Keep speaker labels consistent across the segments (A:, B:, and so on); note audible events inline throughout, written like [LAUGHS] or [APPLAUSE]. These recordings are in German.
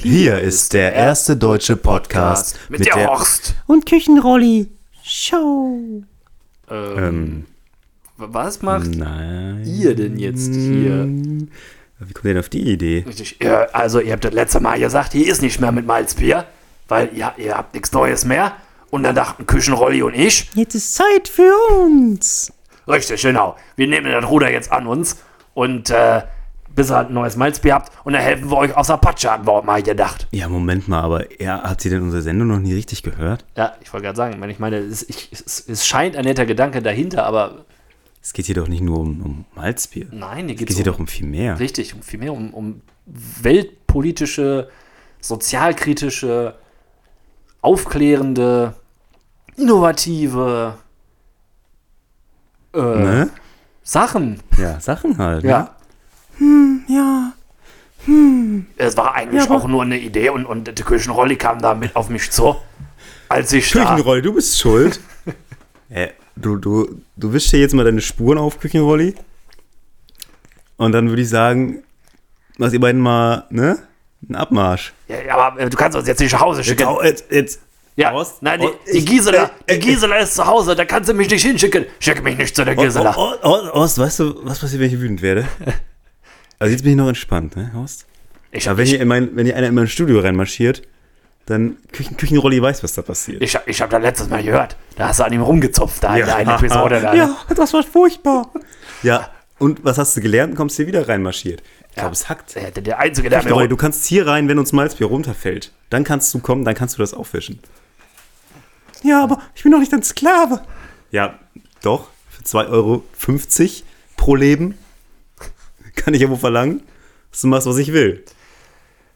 A: Hier ist der erste deutsche Podcast
B: mit, der, Horst.
C: Und Küchenrolli. Show.
A: Ähm,
B: Was macht
A: nein.
B: ihr denn jetzt hier?
A: Wie kommt ihr denn auf die Idee?
B: Richtig, also ihr habt das letzte Mal gesagt, hier ist nicht mehr mit Malzbier, weil ihr, ihr habt nichts Neues mehr. Und dann dachten Küchenrolli und ich,
C: Jetzt ist Zeit für uns.
B: richtig, genau, wir nehmen das Ruder jetzt an uns und äh, bis ihr halt ein neues Malzbier habt und dann helfen wir euch aus der Patsche, hatten wir auch mal gedacht.
A: Ja, Moment mal, aber er, hat sie denn unsere Sendung noch nie richtig gehört?
B: Ja, ich wollte gerade sagen, ich meine, ich meine es, ich, es, es scheint ein netter Gedanke dahinter, aber
A: Es geht hier doch nicht nur um, um Malzbier.
B: nein, hier
A: Es
B: geht es
A: hier
B: um,
A: doch um viel mehr.
B: Richtig, um vielmehr um, um weltpolitische, sozialkritische, aufklärende, innovative äh,
A: Ne?
B: Sachen.
A: Ja, Sachen halt. Ne?
B: Ja.
C: Ja.
B: Es war eigentlich
C: Ja,
B: auch nur eine Idee und, und der Küchenrolli kam da mit auf mich zu. Als ich da,
A: Küchenrolli, du bist schuld. [LAUGHS] äh, du, du, du wischst hier jetzt mal deine Spuren auf, Küchenrolli. Und dann würde ich sagen, machst ihr beiden mal, ne? Einen Abmarsch.
B: ja, ja, aber äh, du kannst uns jetzt nicht nach Hause schicken.
A: Jetzt, jetzt, jetzt.
B: Ja,
A: Horst,
B: nein, die,
A: Horst,
B: die
A: ich-
B: Gisela,
A: äh,
B: die Gisela ist zu Hause, da kannst du mich nicht hinschicken. Schick mich nicht zu der Gisela.
A: Oh, oh, oh, Horst, weißt du, was passiert, wenn ich wütend werde? [LAUGHS] Also jetzt bin ich noch entspannt, ne, Horst?
B: Ich,
A: Aber wenn
B: ich,
A: hier, in mein, wenn hier einer in mein Studio reinmarschiert, dann Küchen, Küchenrolli weiß, was da passiert.
B: ich, ich habe da letztes Mal gehört, da hast du an ihm rumgezupft, da in der einen Episode. Da,
C: Ja, das war furchtbar.
A: Ja, und was hast du gelernt? Kommst hier wieder reinmarschiert. Ich glaube, es hackt.
B: Der, der, der Einzige, der
A: Küchenrolli, du kannst hier rein, wenn uns Malzbier runterfällt. Dann kannst du kommen, dann kannst du das aufwischen.
C: Ja, aber ich bin doch nicht ein Sklave.
A: Ja, doch, für 2,50 Euro pro Leben kann ich ja wohl verlangen, dass du machst, was ich will.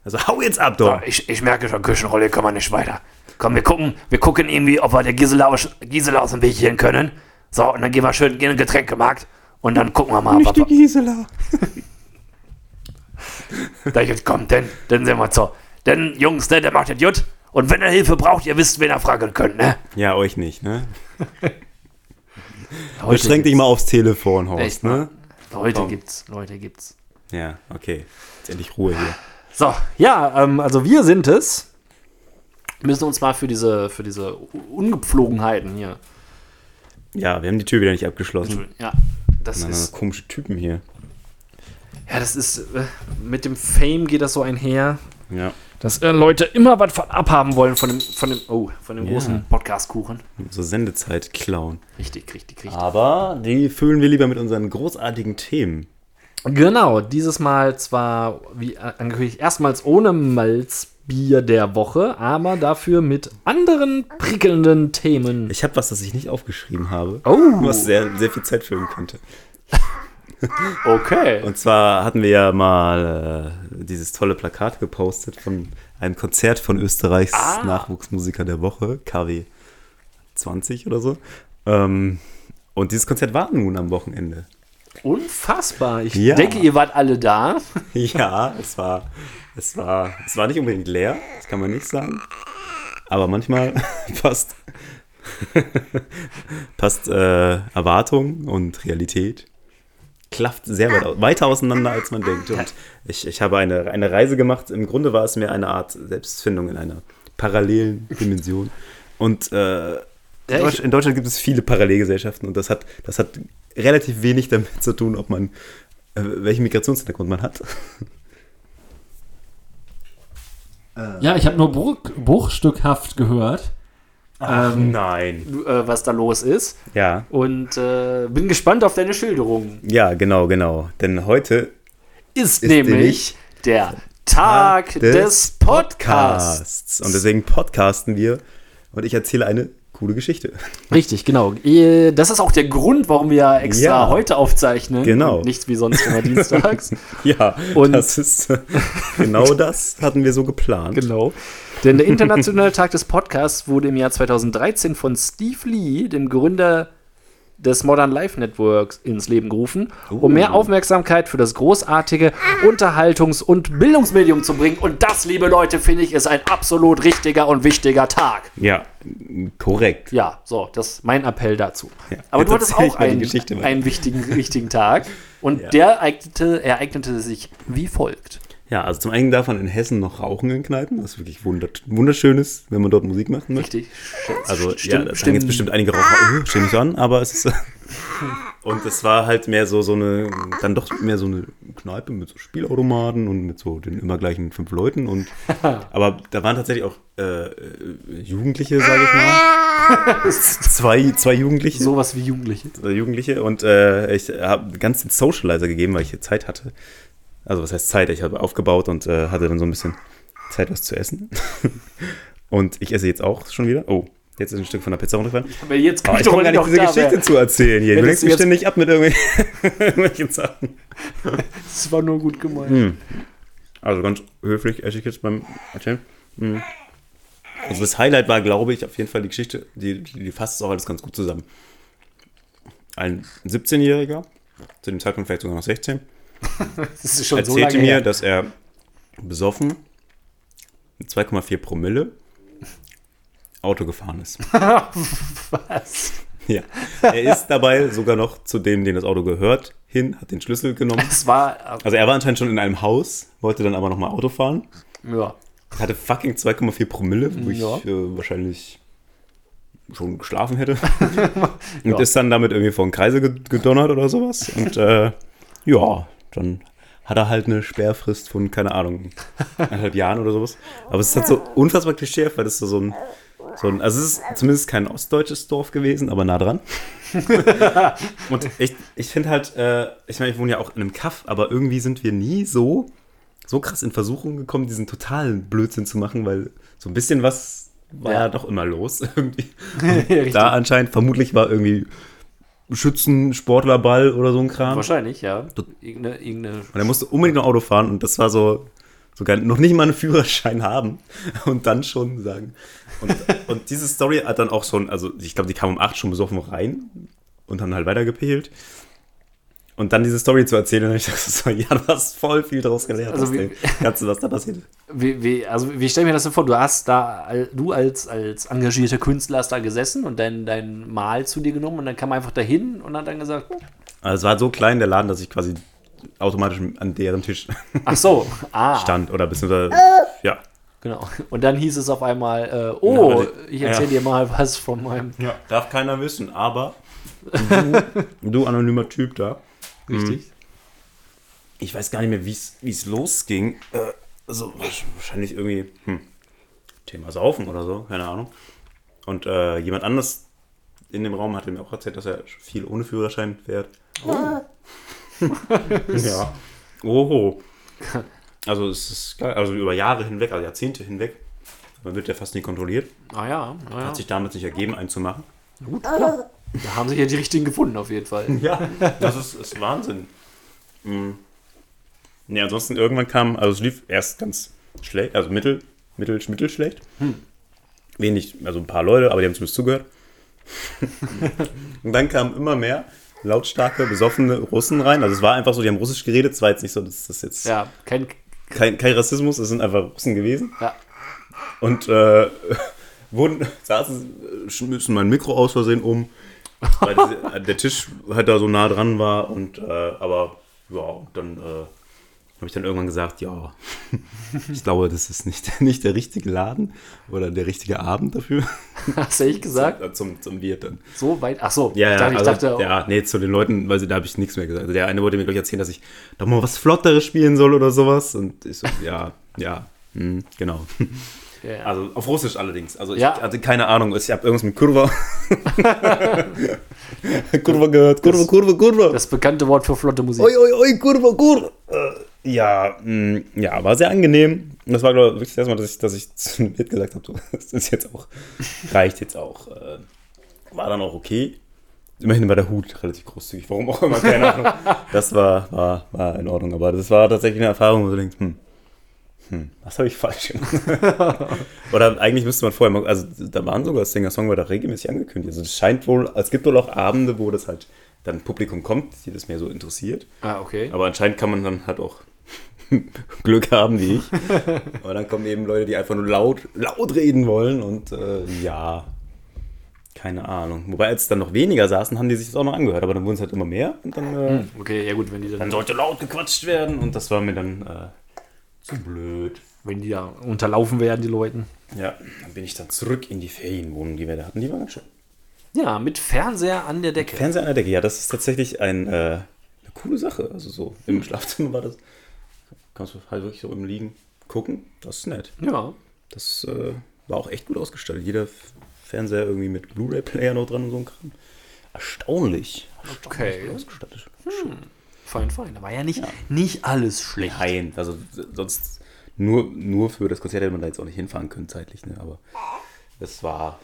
A: Also hau jetzt ab, doch.
B: Ja, ich, ich merke schon, Küchenrolle können wir nicht weiter. Komm, wir gucken, wir gucken irgendwie, ob wir der Gisela aus, Gisela aus dem Weg gehen können. So, und dann gehen wir schön in den Getränkemarkt und dann gucken wir mal,
C: Nicht die Gisela. [LAUGHS]
B: da jetzt kommt. Denn, dann sehen wir zu. Denn, Jungs, ne, der macht das gut. Und wenn er Hilfe braucht, ihr wisst, wen ihr fragen könnt, ne?
A: Ja, euch nicht, ne? [LAUGHS] Beschränk dich mal aufs Telefon, Horst,
B: Echt,
A: ne?
B: Leute
A: Komm.
B: gibt's, Leute gibt's.
A: Ja, okay. Jetzt endlich Ruhe hier.
B: So, ja, ähm, also wir sind es. Müssen uns mal für diese, für diese Ungepflogenheiten hier.
A: Ja, wir haben die Tür wieder nicht abgeschlossen.
B: Ja, das
A: Na,
B: ist.
A: komische Typen hier.
B: Ja, das ist. Äh, mit dem Fame geht das so einher,
A: Ja.
B: Dass äh, Leute immer was von abhaben wollen von dem, von dem, oh, von dem
A: Ja.
B: großen Podcast-Kuchen.
A: So Sendezeit klauen.
B: Richtig, richtig, richtig.
A: Aber die füllen wir lieber mit unseren großartigen Themen.
B: Genau, dieses Mal zwar, wie angekündigt, erstmals ohne Malzbier der Woche, aber dafür mit anderen prickelnden Themen.
A: Ich habe was, das ich nicht aufgeschrieben habe.
B: Oh.
A: Was sehr, sehr viel Zeit füllen könnte. [LAUGHS]
B: Okay.
A: Und zwar hatten wir ja mal äh, dieses tolle Plakat gepostet von einem Konzert von Österreichs
B: Ah.
A: Nachwuchsmusiker der Woche, KW 20 oder so. Ähm, und dieses Konzert war nun am Wochenende.
B: Unfassbar. Ich
A: Ja.
B: denke, ihr wart alle da. [LAUGHS]
A: Ja, es war, es war, es war nicht unbedingt leer, das kann man nicht sagen. Aber manchmal [LAUGHS] passt, passt äh, Erwartung und Realität klafft sehr weit weiter auseinander, als man denkt. Und ich, ich habe eine, eine Reise gemacht. Im Grunde war es mir eine Art Selbstfindung in einer parallelen Dimension. Und äh,
B: Ja,
A: in Deutsch-
B: ich-
A: in Deutschland gibt es viele Parallelgesellschaften und das hat, das hat relativ wenig damit zu tun, ob man äh, welchen Migrationshintergrund man hat.
D: Ja, ich habe nur bruch, bruchstückhaft gehört. Ähm,
A: Nein.
B: äh, was da los ist.
A: Ja,
B: Und äh, bin gespannt auf deine Schilderung.
A: ja, genau, genau. Denn heute
B: Ist,
A: Ist
B: nämlich
A: nämlich
B: der Tag des, Podcasts.
A: Und deswegen podcasten wir und ich erzähle eine coole Geschichte.
B: Richtig, genau. Eh, Das ist auch der Grund, warum wir ja extra
A: Ja.
B: heute aufzeichnen.
A: Genau.
B: Nicht wie sonst immer dienstags. [LAUGHS]
A: Ja,
B: Und-
A: das ist äh, genau das hatten wir so geplant.
B: Genau. Denn der Internationale Tag des Podcasts wurde im Jahr 2013 von Steve Lee, dem Gründer des Modern Life Networks, ins Leben gerufen, um mehr Aufmerksamkeit für das großartige Unterhaltungs- und Bildungsmedium zu bringen. Und das, liebe Leute, finde ich, ist ein absolut richtiger und wichtiger Tag.
A: Ja, korrekt.
B: Ja, so, das ist mein Appell dazu.
A: Ja,
B: Aber du hattest auch einen, einen wichtigen, wichtigen Tag. Und
A: Ja.
B: der eignete, ereignete sich wie folgt.
A: Ja, also zum einen darf man in Hessen noch rauchen in Kneipen, was wirklich wunder wunderschön ist, wenn man dort Musik machen möchte.
B: Richtig.
A: Also ja,
B: Stimmt,
A: da sagen jetzt bestimmt einige Raucher, oh, nicht so an, aber es ist [LAUGHS] und es war halt mehr so so eine dann doch mehr so eine Kneipe mit so Spielautomaten und mit so den immer gleichen fünf Leuten und [LAUGHS] aber da waren tatsächlich auch äh, äh, Jugendliche, sage ich mal, [LAUGHS] zwei zwei Jugendliche,
B: Sowas wie Jugendliche.
A: Jugendliche und äh, ich habe ganz den Socializer gegeben, weil ich hier Zeit hatte. Also was heißt Zeit? Ich habe aufgebaut und äh, hatte dann so ein bisschen Zeit, was zu essen. [LAUGHS] und ich esse jetzt auch schon wieder. Oh, jetzt ist ein Stück von der Pizza runtergefallen.
B: Aber jetzt
A: Aber ich komme gar nicht diese Geschichte zu erzählen hier. Du lenkst mich ständig ab mit irgendwelchen, [LAUGHS] irgendwelchen Sachen. [LAUGHS]
B: Das war nur gut gemeint.
A: Hm. Also ganz höflich esse ich jetzt beim Erzählen. Hm. Also das Highlight war, glaube ich, auf jeden Fall die Geschichte, die, die, die fasst es auch alles ganz gut zusammen. Ein 17-Jähriger, zu dem Zeitpunkt vielleicht sogar noch 16, [LAUGHS]
B: Das ist schon so
A: erzählte
B: lange
A: mir,
B: her.
A: dass er besoffen mit 2,4 Promille Auto gefahren ist. [LAUGHS]
B: Was?
A: ja. Er ist dabei sogar noch zu dem, den das Auto gehört, hin, hat den Schlüssel genommen.
B: Es war,
A: Also er war anscheinend schon in einem Haus, wollte dann aber nochmal Auto fahren.
B: ja.
A: Hatte fucking 2,4 Promille, wo
B: Ja.
A: ich äh, wahrscheinlich schon geschlafen hätte. [LAUGHS] Und
B: Ja.
A: ist dann damit irgendwie vor den Kreise ge- gedonnert oder sowas. Und äh, ja, dann hat er halt eine Sperrfrist von, keine Ahnung, eineinhalb Jahren oder sowas. Aber es ist halt so unfassbar klischeehaft, weil das so ein, so ein, also es ist zumindest kein ostdeutsches Dorf gewesen, aber nah dran. [LAUGHS] Und ich, ich finde halt, äh, ich meine, ich wohne ja auch in einem Kaff, aber irgendwie sind wir nie so, so krass in Versuchung gekommen, diesen totalen Blödsinn zu machen, weil so ein bisschen was war ja,
B: Ja.
A: doch immer los irgendwie. [LAUGHS] Da anscheinend, vermutlich war irgendwie Schützen, Sportlerball oder so ein Kram.
B: Wahrscheinlich, ja. Irgendeine, irgendeine
A: Und er musste unbedingt noch Auto fahren und das war so, sogar noch nicht mal einen Führerschein haben [LAUGHS] und dann schon sagen. Und, und diese Story hat dann auch schon, also ich glaube, die kam um 8 schon besoffen rein und haben halt weitergepegelt. Und dann diese Story zu erzählen, und ich dachte so, ja, du hast voll viel daraus gelernt.
B: Also
A: aus
B: wie-
A: dem Ganzen, was da passiert.
B: Wie, wie, also wie stell mir das denn vor? Du hast da, du als, als engagierter Künstler hast da gesessen und dein, dein Mal zu dir genommen und dann kam man einfach dahin und hat dann gesagt,
A: Also es war so klein der Laden, dass ich quasi automatisch an deren Tisch
B: ach so, ah,
A: stand oder beziehungsweise, ja.
B: genau. Und dann hieß es auf einmal, äh, oh,
A: Ja, also-
B: ich erzähle
A: ja.
B: dir mal was von meinem,
A: ja. Darf keiner wissen, aber du, du anonymer Typ da,
B: richtig?
A: ich weiß gar nicht mehr, wie es losging. Äh, also wahrscheinlich irgendwie hm, Thema Saufen oder so, keine Ahnung. Und äh, jemand anders in dem Raum hatte mir auch erzählt, dass er viel ohne Führerschein fährt. [LAUGHS] ja. Oho. Also es ist geil. Also über Jahre hinweg, also Jahrzehnte hinweg. Man wird ja fast nie kontrolliert.
B: Ah ja, ah, ja.
A: Hat sich damals nicht ergeben, einen zu machen.
B: gut, klar. Da haben sich ja die richtigen gefunden auf jeden Fall.
A: Ja, das ist, ist Wahnsinn. Mhm. Nee, ansonsten irgendwann kam, also es lief erst ganz schlecht, also mittel, mittel, mittelschlecht. Wenig, also ein paar Leute, aber die haben zumindest zugehört. Und dann kamen immer mehr lautstarke, besoffene Russen rein. Also es war einfach so, die haben Russisch geredet. Es war jetzt nicht so, dass das jetzt
B: Ja, kein,
A: kein, kein Rassismus, es sind einfach Russen gewesen.
B: ja.
A: Und äh, [LAUGHS] wurden, saßen, schmissen mein Mikro aus Versehen um, weil diese, der Tisch halt da so nah dran war. Und äh, aber ja, dann äh, habe ich dann irgendwann gesagt, ja, [LAUGHS] ich glaube, das ist nicht, [LAUGHS] nicht der richtige Laden oder der richtige Abend dafür. [LAUGHS]
B: Hast du echt gesagt?
A: Äh, Zum, zum Bier dann.
B: So weit? Ach so,
A: Ja,
B: ich
A: ja,
B: dachte, ich
A: also,
B: dachte
A: ja, nee, zu den Leuten, weil sie, da habe ich nichts mehr gesagt. Also der eine wollte mir gleich erzählen, dass ich doch mal was Flotteres spielen soll oder sowas. Und ich so, ja, ja, hm, genau.
B: Ja, ja.
A: Also auf Russisch allerdings. Also ich
B: Ja.
A: hatte keine Ahnung. Ich habe irgendwas mit Kurva. [LAUGHS] Kurva gehört. Kurva, Kurva, Kurva.
B: das bekannte Wort für flotte Musik.
A: Oi, oi, oi, Kurva, Kurva. Äh, ja, mh, ja, war sehr angenehm. Und das war, glaube ich, wirklich das erste Mal, dass ich, dass ich [LAUGHS] zu dem Wirt gesagt habe, das ist jetzt auch, reicht jetzt auch. Äh, war dann auch okay. Immerhin war der Hut relativ großzügig, warum auch immer, keine Ahnung. [LAUGHS] Das war, war, war in Ordnung, aber das war tatsächlich eine Erfahrung, wo du denkst, hm, hm, was habe ich falsch gemacht? [LAUGHS] Oder eigentlich müsste man vorher mal, also da waren sogar Singer-Songwriter regelmäßig angekündigt. Also es scheint wohl, es gibt wohl auch Abende, wo das halt dann Publikum kommt, die das mehr so interessiert.
B: Ah, okay.
A: Aber anscheinend kann man dann halt auch [LAUGHS] Glück haben wie ich. [LAUGHS] Aber dann kommen eben Leute, die einfach nur laut, laut reden wollen und äh, ja, keine Ahnung. Wobei als dann noch weniger saßen, haben die sich das auch noch angehört, aber dann wurden es halt immer mehr und dann, äh,
B: Hm, Okay, ja gut, wenn die dann.
A: dann sollte laut gequatscht werden und das war mir dann, äh, Zu blöd.
B: wenn die da unterlaufen werden, die Leuten.
A: Ja, dann bin ich dann zurück in die Ferienwohnung, die wir da hatten. Die war ganz schön.
B: Ja, mit Fernseher an der Decke.
A: Fernseher an der Decke, ja, das ist tatsächlich ein, äh, eine coole Sache. Also so im Schlafzimmer war das. Kannst du halt wirklich so im Liegen gucken. Das ist nett.
B: ja.
A: Das äh, war auch echt gut ausgestattet. Jeder Fernseher irgendwie mit Blu-ray-Player noch dran und so ein Kram. Erstaunlich.
B: Okay.
A: Erstaunlich ausgestattet.
B: Fein, fein. Da war ja nicht, nicht alles schlecht.
A: Nein, also sonst nur, nur für das Konzert hätte man da jetzt auch nicht hinfahren können zeitlich, ne? aber es war,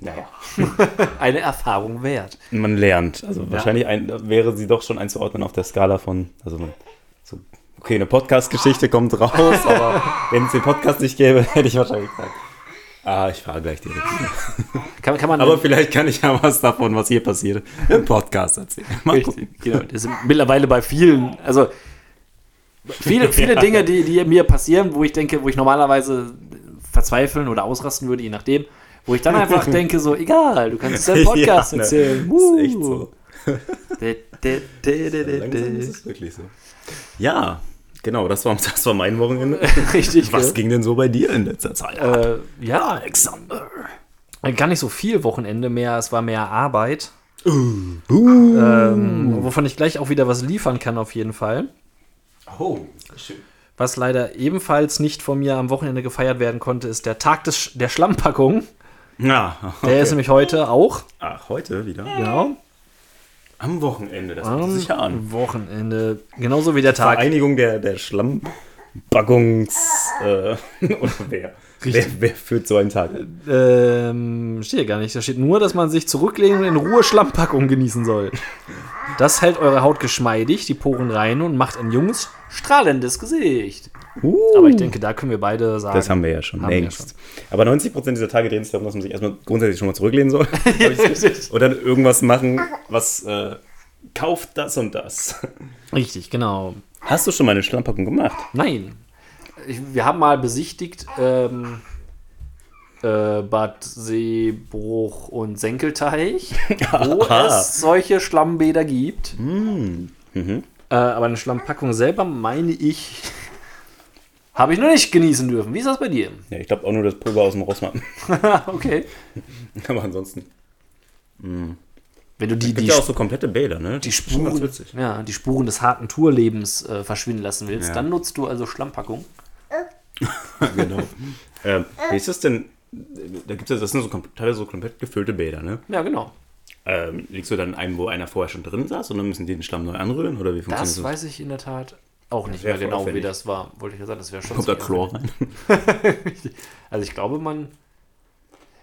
A: naja, [LAUGHS]
B: Eine Erfahrung wert.
A: man lernt. Also wahrscheinlich ein, wäre sie doch schon einzuordnen auf der Skala von, also so, okay, eine Podcast-Geschichte kommt raus, [LAUGHS] aber wenn es den Podcast nicht gäbe, [LAUGHS] hätte ich wahrscheinlich gesagt, ah, ich fahre gleich direkt. [LAUGHS]
B: Kann, kann man
A: Aber vielleicht kann ich ja was davon, was hier passiert, im Podcast erzählen. Mal gucken.
B: Richtig, genau. Das sind mittlerweile bei vielen, also viele, viele [LAUGHS] Dinge, die, die mir passieren, wo ich denke, wo ich normalerweise verzweifeln oder ausrasten würde, je nachdem, wo ich dann einfach [LAUGHS] denke, so, egal, du kannst es ja im Podcast
A: Ja, ne?
B: erzählen.
A: Das ist echt so.
B: De, de, de, de, de,
A: Langsam ist es wirklich so. Ja, genau, das war, [LAUGHS] das war mein Wochenende. [LAUGHS]
B: Richtig.
A: Was
B: gell?
A: ging denn so bei dir in letzter Zeit?
B: Äh, ja,
A: Alexander.
B: gar nicht so viel Wochenende mehr, es war mehr Arbeit.
A: Uh.
B: Ähm, wovon ich gleich auch wieder was liefern kann, auf jeden Fall.
A: Oh, schön.
B: Was leider ebenfalls nicht von mir am Wochenende gefeiert werden konnte, ist der Tag des, der Schlammpackung.
A: Ja,
B: Der ist nämlich heute auch.
A: Ach, heute wieder?
B: Genau.
A: Am Wochenende, das bietet sich ja an.
B: Am Wochenende. Genauso wie der Tag.
A: Vereinigung der, der Schlammbaggungs... Äh, [LAUGHS] oder wer? Wer, wer führt so einen Tag?
B: Ähm, steht ja gar nicht. Da steht nur, dass man sich zurücklegen und in Ruhe Schlammpackung genießen soll. Das hält eure Haut geschmeidig, die Poren rein und macht ein junges, strahlendes Gesicht. Aber ich denke, da können wir beide sagen.
A: Das haben wir ja schon
B: wir ja
A: längst. Aber 90% dieser Tage drehen sich darum, dass man sich erstmal grundsätzlich schon mal zurücklehnen soll. [LAUGHS] Oder [LAUGHS] irgendwas machen, was äh, kauft das und das.
B: Richtig, genau.
A: Hast du schon mal eine Schlammpackung gemacht?
B: Nein. Ich, wir haben mal besichtigt ähm, äh, Bad Seebruch und Senkelteich, [LAUGHS] wo es solche Schlammbäder gibt.
A: Mhm.
B: Äh, aber eine Schlammpackung selber, meine ich, habe ich noch nicht genießen dürfen. Wie ist das bei dir?
A: Ja, ich glaube auch nur das Pulver aus dem Rossmann. [LAUGHS]
B: okay. [LAUGHS]
A: Aber ansonsten.
B: Wenn du die,
A: Gibt
B: die,
A: ja auch so komplette Bäder, ne?
B: die, Spuren,
A: witzig.
B: ja, die Spuren des harten Tourlebens äh, verschwinden lassen willst,
A: Ja.
B: dann nutzt du also Schlammpackung. [LAUGHS]
A: genau. ähm, wie ist das denn? Da gibt es das sind so kom- teilweise so komplett gefüllte Bäder, ne?
B: Ja, genau.
A: Ähm, liegst du dann in einem, wo einer vorher schon drin saß und dann müssen die den Schlamm neu anrühren? Oder wie funktioniert
B: Das
A: das?
B: weiß ich in der Tat auch nicht mehr genau, wie das war. Wollte ich ja sagen, das wäre schon
A: Kommt da Chlor rein? [LAUGHS]
B: Also ich glaube, man.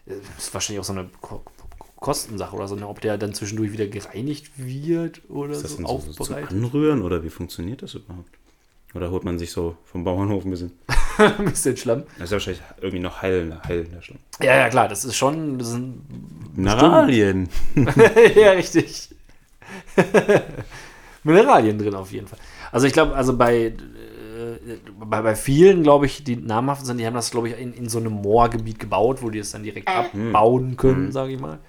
B: äh, ist wahrscheinlich auch so eine Ko Ko- Kostensache oder so, ne, ob der dann zwischendurch wieder gereinigt wird oder
A: Ist das
B: so
A: denn so, so zum. Anrühren oder wie funktioniert das überhaupt? Oder holt man sich so vom Bauernhof ein bisschen? [LAUGHS]
B: Ein bisschen Schlamm.
A: Das ist ja wahrscheinlich irgendwie noch heilender, heilender Schlamm.
B: Ja, ja, klar, das ist schon. Das sind,
A: Mineralien. [LAUGHS]
B: ja, richtig. Mineralien drin auf jeden Fall. Also ich glaube, also bei, äh, bei, bei vielen, glaube ich, die namhaft sind, die haben das, glaube ich, in, in so einem Moorgebiet gebaut, wo die es dann direkt abbauen können, sage ich mal.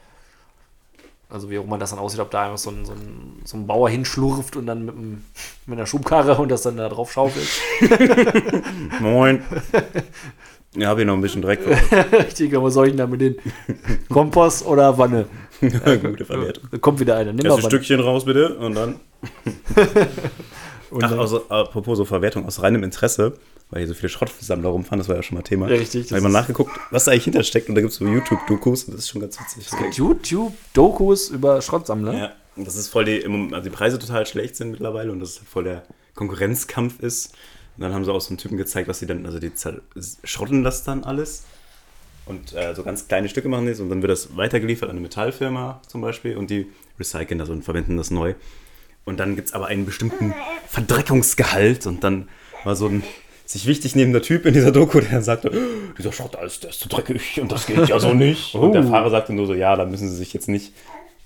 B: Also wie auch immer das dann aussieht, ob da einfach so ein, so ein, so ein Bauer hinschlurft und dann mit, einem, mit einer Schubkarre und das dann da drauf schaufelt. [LAUGHS]
A: Moin. Ja, hab hier noch ein bisschen Dreck. [LAUGHS]
B: Richtig, aber was soll ich denn da mit den Kompost oder Wanne? [LAUGHS]
A: Gute Verwertung.
B: Da kommt wieder einer. Nimm
A: Erst
B: mal
A: ein. Stückchen raus, bitte. Und dann.
B: Und
A: Ach, also, apropos so Verwertung aus reinem Interesse, weil hier so viele Schrottsammler rumfahren, das war ja schon mal Thema.
B: Ja, richtig, das
A: Habe ich mal
B: ist-
A: nachgeguckt, was da eigentlich hintersteckt und da gibt es so YouTube-Dokus und das ist schon ganz witzig.
B: YouTube-Dokus über Schrottsammler.
A: Ja, und das ist voll die, also die Preise total schlecht sind mittlerweile und das voll der Konkurrenzkampf ist. Und dann haben sie auch so einen Typen gezeigt, was sie dann, also die schrotten das dann alles und äh, so ganz kleine Stücke machen das und dann wird das weitergeliefert an eine Metallfirma zum Beispiel und die recyceln das und verwenden das neu. Und dann gibt es aber einen bestimmten Verdreckungsgehalt und dann war so ein sich wichtig nehmender Typ in dieser Doku, der sagte, "Oh, dieser Schrott, der ist, der ist zu dreckig und das geht ja so nicht. [LAUGHS] Und der Fahrer sagte nur so, ja, da müssen Sie sich jetzt nicht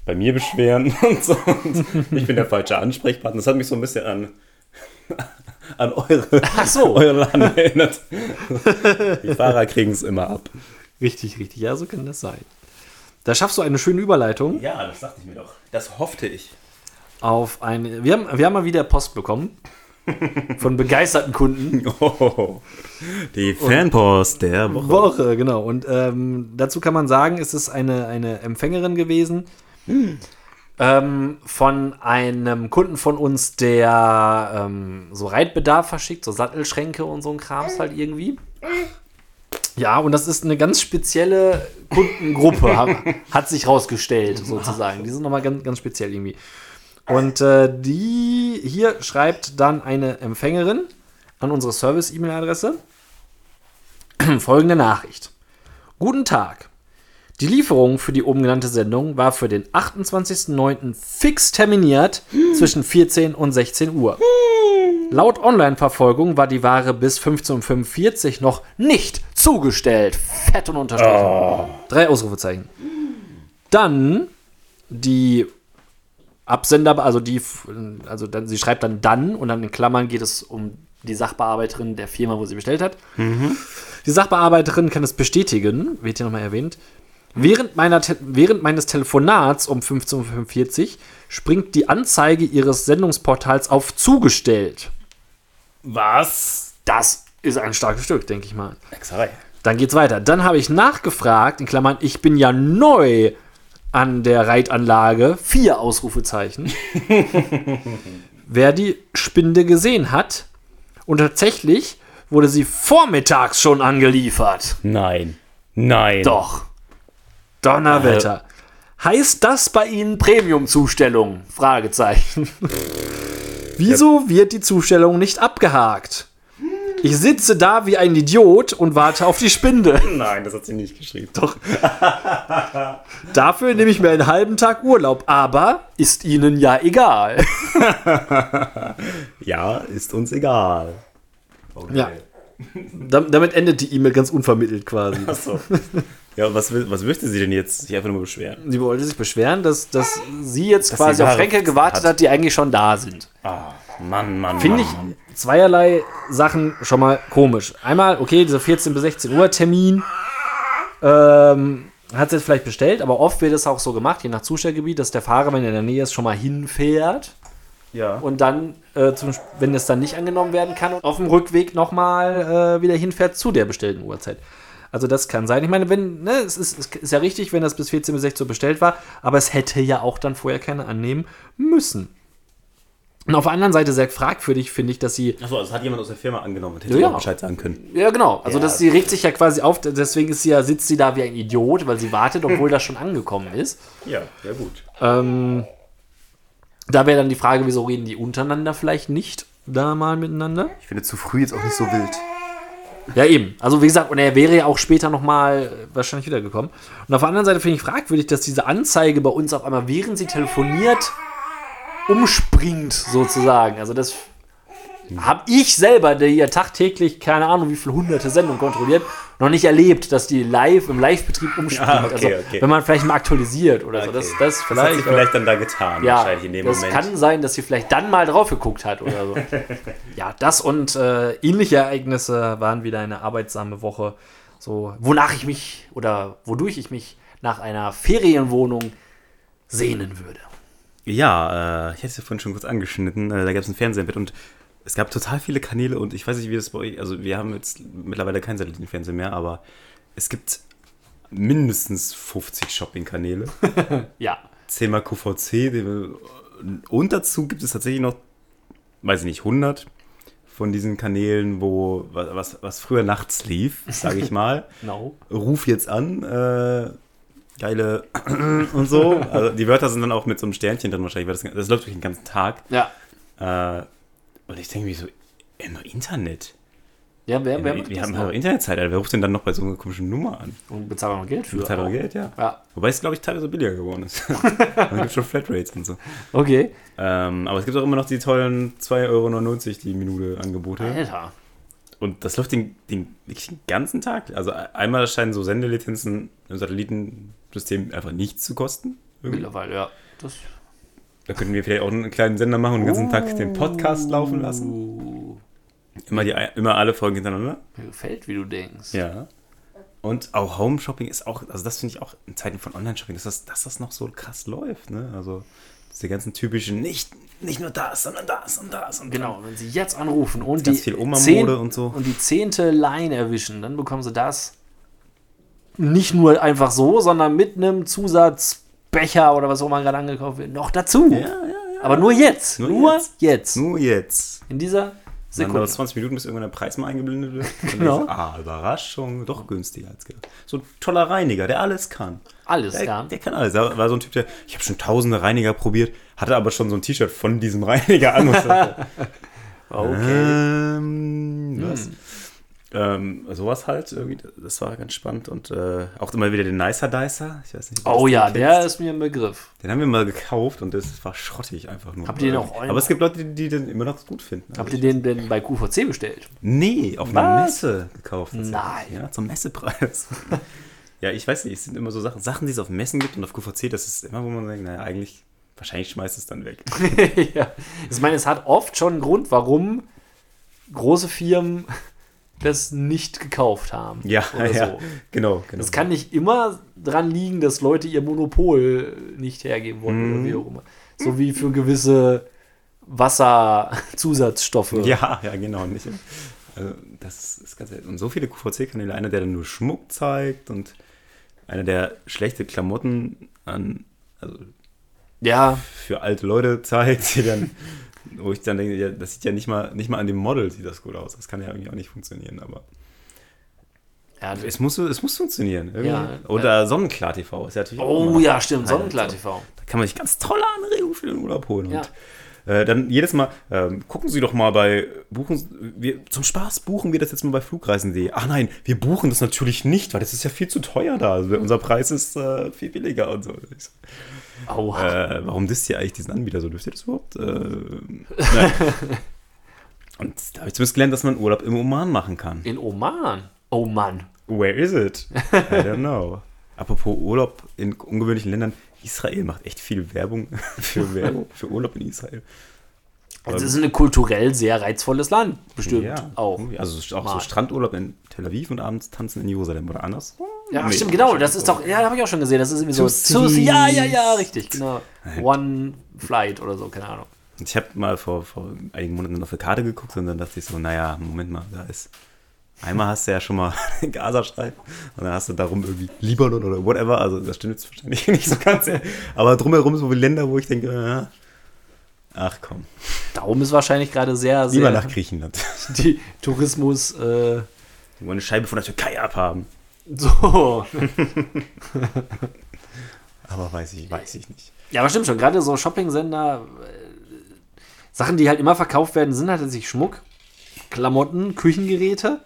A: bei mir beschweren [LAUGHS] und so. Und ich bin der falsche Ansprechpartner. Das hat mich so ein bisschen an, [LAUGHS] an eure,
B: Ach so.
A: euren Laden erinnert. Die Fahrer kriegen es immer ab.
B: Richtig, richtig. Ja, so kann das sein. Da schaffst du eine schöne Überleitung
A: Ja, das dachte ich mir doch. Das hoffte ich.
B: Auf eine. Wir haben, wir haben mal wieder Post bekommen. von begeisterten Kunden. [LAUGHS]
A: Oh, die Fanpost der Woche.
B: Woche, genau. Und ähm, dazu kann man sagen, es ist eine, eine Empfängerin gewesen ähm, von einem Kunden von uns, der ähm, so Reitbedarf verschickt, so Sattelschränke und so ein Krams halt irgendwie. Ja, und das ist eine ganz spezielle Kundengruppe, [LAUGHS] hat, hat sich rausgestellt, sozusagen. Die sind nochmal ganz, ganz speziell irgendwie. Und äh, die hier schreibt dann eine Empfängerin an unsere Service-E-Mail-Adresse [CLEARS THROAT] folgende Nachricht. Guten Tag. Die Lieferung für die oben genannte Sendung war für den 28.09. fix terminiert zwischen 14 und 16 Uhr. Laut Online-Verfolgung war die Ware bis 15.45 Uhr noch nicht zugestellt. Fett und unterstrichen. Drei Ausrufezeichen. Dann die Absender, also die, also dann, sie schreibt dann dann und dann in Klammern geht es um die Sachbearbeiterin der Firma, wo sie bestellt hat. Die Sachbearbeiterin kann es bestätigen, wird hier nochmal erwähnt. Während, meiner Te während meines Telefonats um 15.45 Uhr springt die Anzeige ihres Sendungsportals auf zugestellt.
A: Was?
B: Das ist ein starkes Stück, denke ich mal.
A: Hexerei.
B: Dann geht's weiter. Dann habe ich nachgefragt, in Klammern, ich bin ja neu an der Reitanlage, vier Ausrufezeichen, [LAUGHS] wer die Spinde gesehen hat. Und tatsächlich wurde sie vormittags schon angeliefert.
A: Nein. Nein.
B: Doch. Donnerwetter. Heißt das bei Ihnen Premium-Zustellung? Fragezeichen. Wieso wird die Zustellung nicht abgehakt? Ich sitze da wie ein Idiot und warte auf die Spinde.
A: Nein, das hat sie nicht geschrieben.
B: Doch. Dafür nehme ich mir einen halben Tag Urlaub, aber ist Ihnen ja egal. [LAUGHS]
A: Ja, ist uns egal. Okay.
B: Ja. Dam- Damit endet die E-Mail ganz unvermittelt quasi.
A: Achso. Ja, und was, was möchte sie denn jetzt? Sich einfach nur beschweren.
B: Sie wollte sich beschweren, dass, dass sie jetzt
A: Dass
B: quasi
A: sie
B: auf Schränke gewartet
A: hat.
B: hat, die eigentlich schon da sind.
A: Ah, Mann, Mann,
B: Finde ich
A: Mann.
B: Zweierlei Sachen schon mal komisch. Einmal, okay, dieser 14 bis 16 Uhr Termin ähm, hat sie jetzt vielleicht bestellt, aber oft wird es auch so gemacht, je nach Zustellgebiet, dass der Fahrer, wenn er in der Nähe ist, schon mal hinfährt
A: Ja.
B: und dann, äh, zum, wenn es dann nicht angenommen werden kann, auf dem Rückweg nochmal äh, wieder hinfährt zu der bestellten Uhrzeit. Also das kann sein. Ich meine, wenn, ne, es ist, es ist ja richtig, wenn das bis 14 bis 16 Uhr bestellt war, aber es hätte ja auch dann vorher keiner annehmen müssen. Und auf der anderen Seite sehr fragwürdig finde ich, dass sie
A: Achso, das hat jemand aus der Firma angenommen und hätte
B: Ja.
A: Bescheid sagen können.
B: Ja, genau. Also
A: Ja.
B: das, sie regt sich ja quasi auf, deswegen ist sie ja, sitzt sie da wie ein Idiot, weil sie wartet, obwohl das schon angekommen ist.
A: Ja, ja gut.
B: Ähm, da wäre dann die Frage, wieso reden die untereinander vielleicht nicht da mal miteinander?
A: Ich finde zu früh jetzt auch nicht so wild.
B: Ja, eben. Also wie gesagt, und er wäre ja auch später nochmal wahrscheinlich wiedergekommen. Und auf der anderen Seite finde ich fragwürdig, dass diese Anzeige bei uns auf einmal, während sie telefoniert, umspringt sozusagen. Also das habe ich selber, der hier tagtäglich, keine Ahnung, wie viele hunderte Sendungen kontrolliert, noch nicht erlebt, dass die live im Live-Betrieb umspringt.
A: Ah, okay,
B: also
A: okay.
B: wenn man vielleicht mal aktualisiert oder so.
A: Okay.
B: Das, das
A: Das hat
B: vielleicht.
A: sie vielleicht dann da getan,
B: ja,
A: wahrscheinlich in dem
B: das
A: Moment.
B: kann sein, dass sie vielleicht dann mal drauf geguckt hat oder so. [LAUGHS] ja, das und äh, ähnliche Ereignisse waren wieder eine arbeitsame Woche. So, wonach ich mich oder wodurch ich mich nach einer Ferienwohnung sehnen würde.
A: Ja, äh, ich hätte es ja vorhin schon kurz angeschnitten. Äh, da gab es ein Fernsehen mit und es gab total viele Kanäle und ich weiß nicht, wie das bei euch, also wir haben jetzt mittlerweile kein Satellitenfernsehen mehr, aber es gibt mindestens 50 Shopping-Kanäle. [LAUGHS]
B: Ja.
A: 10 mal QVC. Und dazu gibt es tatsächlich noch, weiß ich nicht, 100 von diesen Kanälen, wo was, was früher nachts lief, sage ich mal. [LAUGHS]
B: No.
A: Ruf jetzt an, äh, geile [CLEARS THROAT] und so. Also die Wörter sind dann auch mit so einem Sternchen drin wahrscheinlich, weil das, das läuft durch den ganzen Tag.
B: Ja.
A: Äh, und ich denke mir so, immer Internet.
B: Ja, wer, wer
A: wir
B: macht
A: wir
B: das
A: haben aber Internetzeit, Alter. Wer ruft denn dann noch bei so einer komischen Nummer an?
B: Und bezahlt noch Geld für.
A: Bezahlt aber Geld, ja.
B: Ja,
A: Wobei es, glaube ich, teilweise billiger geworden ist. [LAUGHS] [LAUGHS] es gibt schon Flatrates und so.
B: okay.
A: Ähm, aber es gibt auch immer noch die tollen 2,99 Euro die Minute Angebote.
B: Alter.
A: Und das läuft den, den, den ganzen Tag. Also einmal scheinen so Sendelizenzen im Satellitensystem einfach nichts zu kosten. Irgendwie.
B: Mittlerweile, ja. Das
A: Da könnten wir vielleicht auch einen kleinen Sender machen und den ganzen Tag den Podcast laufen lassen.
B: uh,
A: Immer, die, immer alle Folgen hintereinander.
B: mir gefällt, wie du denkst.
A: Ja. Und auch Home Shopping ist auch, also das finde ich auch in Zeiten von Online-Shopping, dass das, dass das noch so krass läuft. Ne? Also diese ganzen typischen, nicht, nicht nur das, sondern das und das und
B: Genau, wenn sie jetzt anrufen und die,
A: viel
B: zehn-
A: und so.
B: und die zehnte Line erwischen, dann bekommen sie das nicht nur einfach so, sondern mit einem Zusatzbecher oder was auch immer gerade angekauft wird, noch dazu.
A: Ja, ja, ja.
B: Aber nur jetzt. Nur,
A: Nur
B: jetzt.
A: jetzt. Nur jetzt.
B: In dieser
A: Dann
B: Sekunde.
A: es 20 Minuten, bis irgendwann der Preis mal eingeblendet wird. [LAUGHS] Dann
B: Genau.
A: du, Ah, Überraschung, doch günstiger als gedacht. So ein toller Reiniger, der alles kann.
B: Alles,
A: Der,
B: ja.
A: der kann alles. Da war so ein Typ, der, ich habe schon tausende Reiniger probiert, hatte aber schon so ein T-Shirt von diesem Reiniger an. [LAUGHS] Und so,
B: Okay.
A: ähm, was? Ähm, sowas halt irgendwie, das war ganz spannend. Und äh, auch immer wieder den Nicer Dicer. Ich weiß nicht,
B: Oh ja, der ist mir ein Begriff.
A: Den haben wir mal gekauft und das war schrottig einfach nur.
B: Habt ihr den auch
A: Aber es gibt Leute, die, die den immer noch gut finden.
B: Habt
A: Also
B: ihr den denn bei QVC bestellt?
A: Nee, auf einer? Messe gekauft.
B: Nein.
A: Ja, zum Messepreis. [LAUGHS] ja, ich weiß nicht, es sind immer so Sachen, Sachen, die es auf Messen gibt und auf QVC, das ist immer, wo man denkt, naja, eigentlich, wahrscheinlich schmeißt es dann weg. [LAUGHS]
B: ja. Ich meine, es hat oft schon einen Grund, warum große Firmen das nicht gekauft haben.
A: Ja, [LAUGHS] ja,
B: so.
A: genau, genau.
B: Das kann nicht immer dran liegen, dass Leute ihr Monopol nicht hergeben wollen
A: Mhm.
B: oder wie auch immer. So wie für gewisse Wasserzusatzstoffe.
A: ja, ja, genau, nicht. Also, das ist ganz. Und so viele QVC-Kanäle, einer, der dann nur Schmuck zeigt und einer, der schlechte Klamotten an, also
B: Ja,
A: für alte Leute zeigt, die dann, wo ich dann denke, ja, das sieht ja nicht mal, nicht mal an dem Model sieht das gut aus. Das kann ja irgendwie auch nicht funktionieren, aber
B: ja.
A: es muss, es muss funktionieren. irgendwie.
B: Ja,
A: Oder Sonnenklar TV ist ja natürlich
B: Oh ja, stimmt. Sonnenklar TV.
A: Da kann man sich ganz tolle Anregungen für den Urlaub holen.
B: Ja.
A: Und äh, dann jedes Mal, ähm, gucken Sie doch mal bei, buchen, wir, zum Spaß buchen wir das jetzt mal bei Flugreisen.de. Ach nein, wir buchen das natürlich nicht, weil das ist ja viel zu teuer da. Also unser Preis ist äh, viel billiger und so.
B: Oh,
A: äh, warum disst ihr eigentlich diesen Anbieter so? Dürft ihr das überhaupt? Äh, [LAUGHS] nein. Und da habe ich zumindest gelernt, dass man Urlaub im Oman machen kann.
B: in Oman. Oh Mann.
A: Where is it? I don't know. Apropos Urlaub in ungewöhnlichen Ländern. Israel macht echt viel Werbung [LAUGHS] für Werbung, [LAUGHS] für Urlaub in Israel.
B: Es ist ein kulturell sehr reizvolles Land, bestimmt auch.
A: Also auch
B: Mal.
A: so Strandurlaub in Tel Aviv und abends tanzen in Jerusalem oder anders.
B: Ja,
A: Nee,
B: stimmt, genau. Das ist doch, ja, habe ich auch schon gesehen. Das ist irgendwie so. Zu, ja, ja, ja, richtig, genau. One Flight oder so, keine Ahnung.
A: Ich habe mal vor, vor einigen Monaten auf eine Karte geguckt und dann dachte ich so, naja, Moment mal, da ist. Einmal hast du ja schon mal [LAUGHS] Gazastreifen und dann hast du darum irgendwie Libanon oder whatever. Also das stimmt jetzt wahrscheinlich [LAUGHS] nicht so ganz. Aber drumherum so viele Länder, wo ich denke, äh, ach komm,
B: Darum ist wahrscheinlich gerade sehr,
A: lieber
B: sehr
A: nach Griechenland. [LAUGHS]
B: die Tourismus äh,
A: Die wollen eine Scheibe von der Türkei abhaben.
B: so.
A: Aber weiß ich, weiß ich nicht.
B: Ja, aber stimmt schon. Gerade so Shopping-Sender, äh, Sachen, die halt immer verkauft werden, sind halt tatsächlich Schmuck, Klamotten, Küchengeräte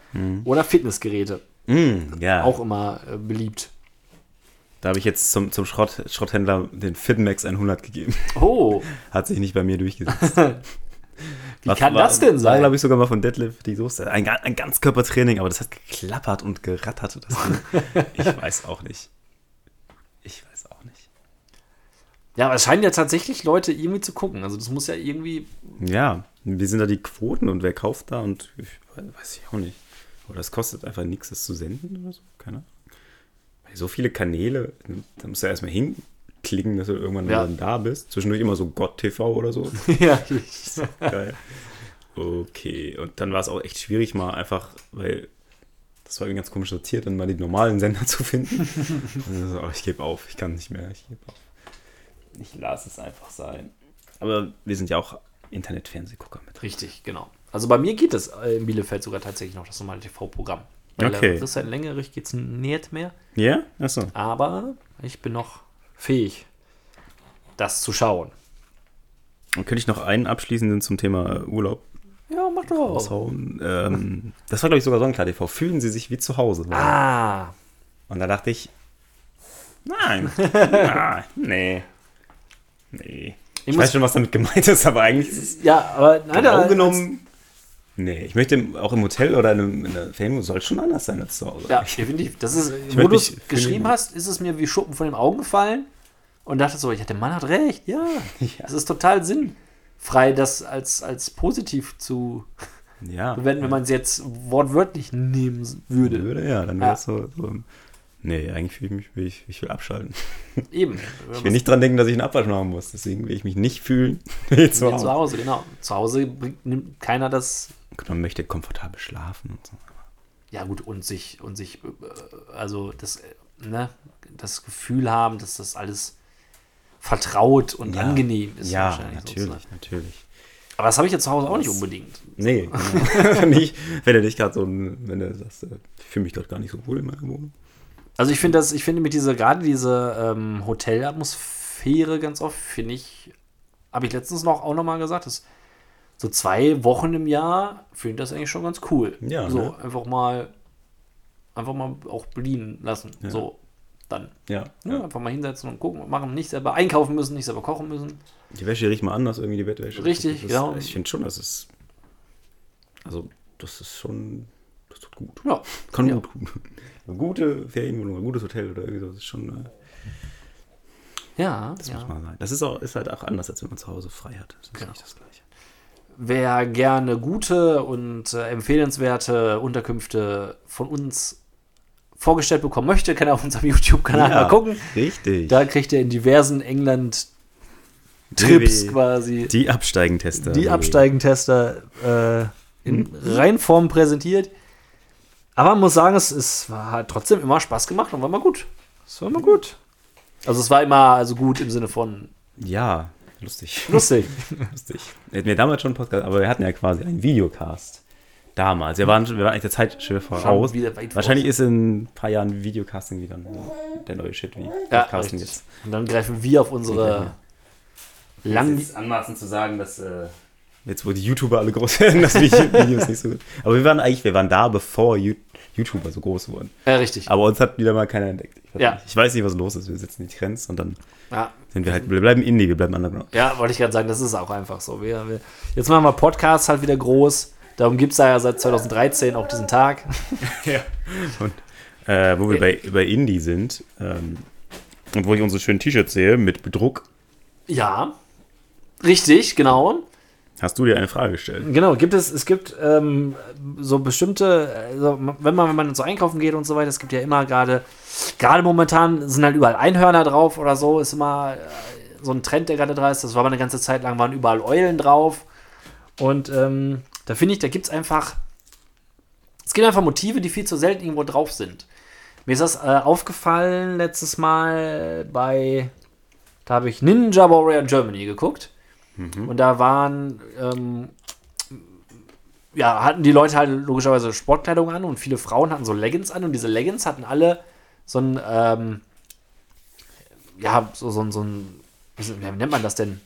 B: oder Fitnessgeräte.
A: Mm, ja,
B: Auch immer äh, beliebt.
A: da habe ich jetzt zum, zum Schrott, Schrotthändler den Fitmax 100 gegeben.
B: Oh, [LAUGHS]
A: Hat sich nicht bei mir durchgesetzt. [LAUGHS]
B: wie kann das denn
A: War,
B: sein?
A: glaube ich, sogar mal von Deadlift die Soße. Ein, ein Ganzkörpertraining, aber das hat geklappert und gerattert. [LAUGHS] Ich weiß auch nicht. Ich weiß auch nicht.
B: Ja, aber es scheinen ja tatsächlich Leute irgendwie zu gucken. Also das muss ja irgendwie.
A: Ja, wie sind da die Quoten und wer kauft da? Und ich weiß ich auch nicht. Oder es kostet einfach nichts, das zu senden oder so. Keine Ahnung. Weil so viele Kanäle, da musst du ja erstmal hinklicken, dass du irgendwann
B: Ja.
A: da bist. Zwischendurch immer so Gott TV oder so. [LAUGHS]
B: ja, [LAUGHS]
A: Geil. Okay, und dann war es auch echt schwierig, mal einfach, weil das war irgendwie ganz komisch sortiert, dann mal die normalen Sender zu finden. [LAUGHS] Und dann so, oh, ich gebe auf, ich kann nicht mehr, ich gebe auf. Ich lasse es einfach sein. Aber wir sind ja auch Internet-Fernsehgucker mit.
B: richtig, genau. Also bei mir geht es äh, in Bielefeld sogar tatsächlich noch das normale TV-Programm. Weil
A: Okay.
B: äh, Christian Längerich geht es nicht mehr.
A: Ja? Achso.
B: Aber ich bin noch fähig, das zu schauen.
A: Und könnte ich noch einen abschließenden zum Thema Urlaub
B: Ja, mach doch.
A: Ähm, das war, glaube ich, sogar Sonnenklar TV. Fühlen Sie sich wie zu Hause.
B: Ah,
A: Und da dachte ich, nein, [LAUGHS] nein, nee, nee. Ich,
B: muss-
A: weiß schon, was damit gemeint ist, aber eigentlich ist es
B: ja, aber nein,
A: genau
B: da-
A: genommen. Nee, ich möchte auch im Hotel oder in, einem, in einer Ferienwohnung soll schon anders sein als zu Hause.
B: Ja, definitiv. Das ist, wo
A: möchte
B: du es geschrieben hast, ist es mir wie Schuppen von den Augen gefallen und dachte so, ja, der Mann hat recht, ja. [LAUGHS]
A: Ja.
B: Es ist total sinnfrei, das als, als positiv zu
A: ja.
B: bewerten, wenn man es jetzt wortwörtlich nehmen würde.
A: würde, ja, dann
B: Ja.
A: wäre es so, so im Nee, eigentlich fühle ich mich, will ich, ich will abschalten. [LAUGHS]
B: Eben. [LAUGHS]
A: Ich will nicht dran denken, dass ich einen Abwasch machen muss. Deswegen will ich mich nicht fühlen [LAUGHS] wie zu
B: zu
A: Hause.
B: Hause, genau. Zu Hause nimmt keiner das.
A: Man möchte komfortabel schlafen und so.
B: Ja, gut, und sich, und sich, äh, also das, äh, ne, das Gefühl haben, dass das alles vertraut und
A: Ja.
B: angenehm ist.
A: Ja,
B: wahrscheinlich
A: natürlich,
B: sozusagen.
A: natürlich.
B: Aber das habe ich jetzt zu Hause auch nicht unbedingt.
A: Nee, genau. nicht, wenn du dich gerade so, wenn du sagst, äh, ich fühle mich gerade gar nicht so wohl in meiner Wohnung.
B: Also ich finde das, ich finde mit dieser, gerade diese ähm, Hotelatmosphäre ganz oft, finde ich, habe ich letztens noch auch nochmal gesagt, dass so zwei Wochen im Jahr finde ich das eigentlich schon ganz cool.
A: Ja,
B: So,
A: ne?
B: einfach mal, einfach mal auch bedienen lassen. So, dann.
A: Ja.
B: Ne? Einfach mal hinsetzen und gucken und machen, nicht selber einkaufen müssen, nicht selber kochen müssen.
A: Die Wäsche riecht mal anders, irgendwie die Bettwäsche.
B: Richtig,
A: das
B: genau.
A: Ich finde schon, das ist. Also, das ist schon. Das tut gut.
B: Ja,
A: Kann
B: Ja.
A: gut tun. Eine gute Ferienwohnung, ein gutes Hotel oder irgendwie so, das ist schon. äh,
B: ja,
A: Das
B: ja.
A: muss man sein. Das ist, auch, ist halt auch anders, als wenn man zu Hause frei hat. Das ist
B: Genau.
A: nicht das Gleiche.
B: Wer gerne gute und äh, empfehlenswerte Unterkünfte von uns vorgestellt bekommen möchte, kann auf unserem [LAUGHS] YouTube-Kanal
A: Ja,
B: mal gucken.
A: Richtig.
B: Da kriegt er in diversen England-Trips
A: Die-
B: quasi
A: die Absteigentester.
B: die Absteigentester äh, in Reinform präsentiert. Aber man muss sagen, es, es war, hat trotzdem immer Spaß gemacht und war mal gut. Es war immer gut. Also es war immer also gut im Sinne von
A: Ja, lustig.
B: lustig. [LAUGHS]
A: lustig. Wir hatten ja damals schon einen Podcast, aber wir hatten ja quasi einen Videocast. Damals. Wir waren, wir waren eigentlich der Zeit schon voraus. Wahrscheinlich ist in ein paar Jahren Videocasting wieder der neue Shit wie
B: ja,
A: Podcasting jetzt.
B: Und dann greifen wir auf unsere lang
A: anmaßend zu sagen, dass äh, jetzt wo die YouTuber alle groß werden, dass wir [LAUGHS] Videos nicht so gut. Aber wir waren eigentlich, wir waren da, bevor You- YouTuber so groß wurden.
B: Ja, richtig.
A: Aber uns hat wieder mal keiner entdeckt. Ich weiß,
B: Ja.
A: nicht. ich weiß nicht, was los ist. Wir setzen die Trends und dann
B: Ja,
A: sind wir halt, wir bleiben Indie, wir bleiben underground.
B: ja wollte ich gerade sagen, das ist auch einfach so. Wir, wir, jetzt machen wir Podcasts halt wieder groß. Darum gibt es da ja seit 2013 auch diesen Tag. [LAUGHS]
A: Und äh, wo wir bei, bei Indie sind ähm, und wo ich unsere schönen T-Shirts sehe mit Bedruck,
B: Ja, richtig, genau.
A: Hast du dir eine Frage gestellt.
B: Genau, gibt es, es gibt ähm, so bestimmte, also wenn man, wenn man so einkaufen geht und so weiter, es gibt ja immer gerade, gerade momentan sind halt überall Einhörner drauf oder so, ist immer äh, so ein Trend, der gerade da ist. Das war mal eine ganze Zeit lang, waren überall Eulen drauf. Und ähm, da finde ich, da gibt es einfach, es gibt einfach Motive, die viel zu selten irgendwo drauf sind. Mir ist das äh, aufgefallen letztes Mal bei, da habe ich Ninja Warrior Germany geguckt. Und da waren, ähm, ja, hatten die Leute halt logischerweise Sportkleidung an und viele Frauen hatten so Leggings an und diese Leggings hatten alle so ein, ähm, ja, so, so, ein- so ein, wie nennt man das denn?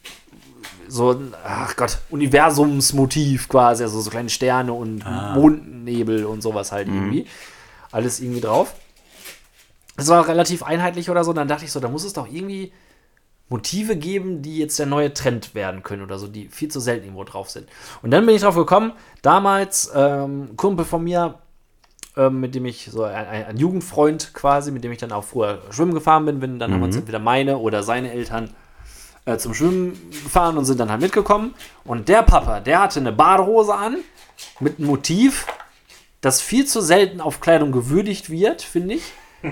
B: So ein, ach Gott, Universumsmotiv quasi, also so kleine Sterne und Mondnebel und sowas halt irgendwie. Alles irgendwie drauf. Es war relativ einheitlich oder so. Und dann dachte ich so, da muss es doch irgendwie Motive geben, die jetzt der neue Trend werden können oder so, die viel zu selten irgendwo drauf sind. Und dann bin ich drauf gekommen, damals ähm, ein Kumpel von mir, ähm, mit dem ich so ein, ein, Jugendfreund quasi, mit dem ich dann auch früher schwimmen gefahren bin, bin dann haben wir uns entweder meine oder seine Eltern äh, zum Schwimmen gefahren und sind dann halt mitgekommen. Und der Papa, der hatte eine Badehose an mit einem Motiv, das viel zu selten auf Kleidung gewürdigt wird, finde ich. [LAUGHS]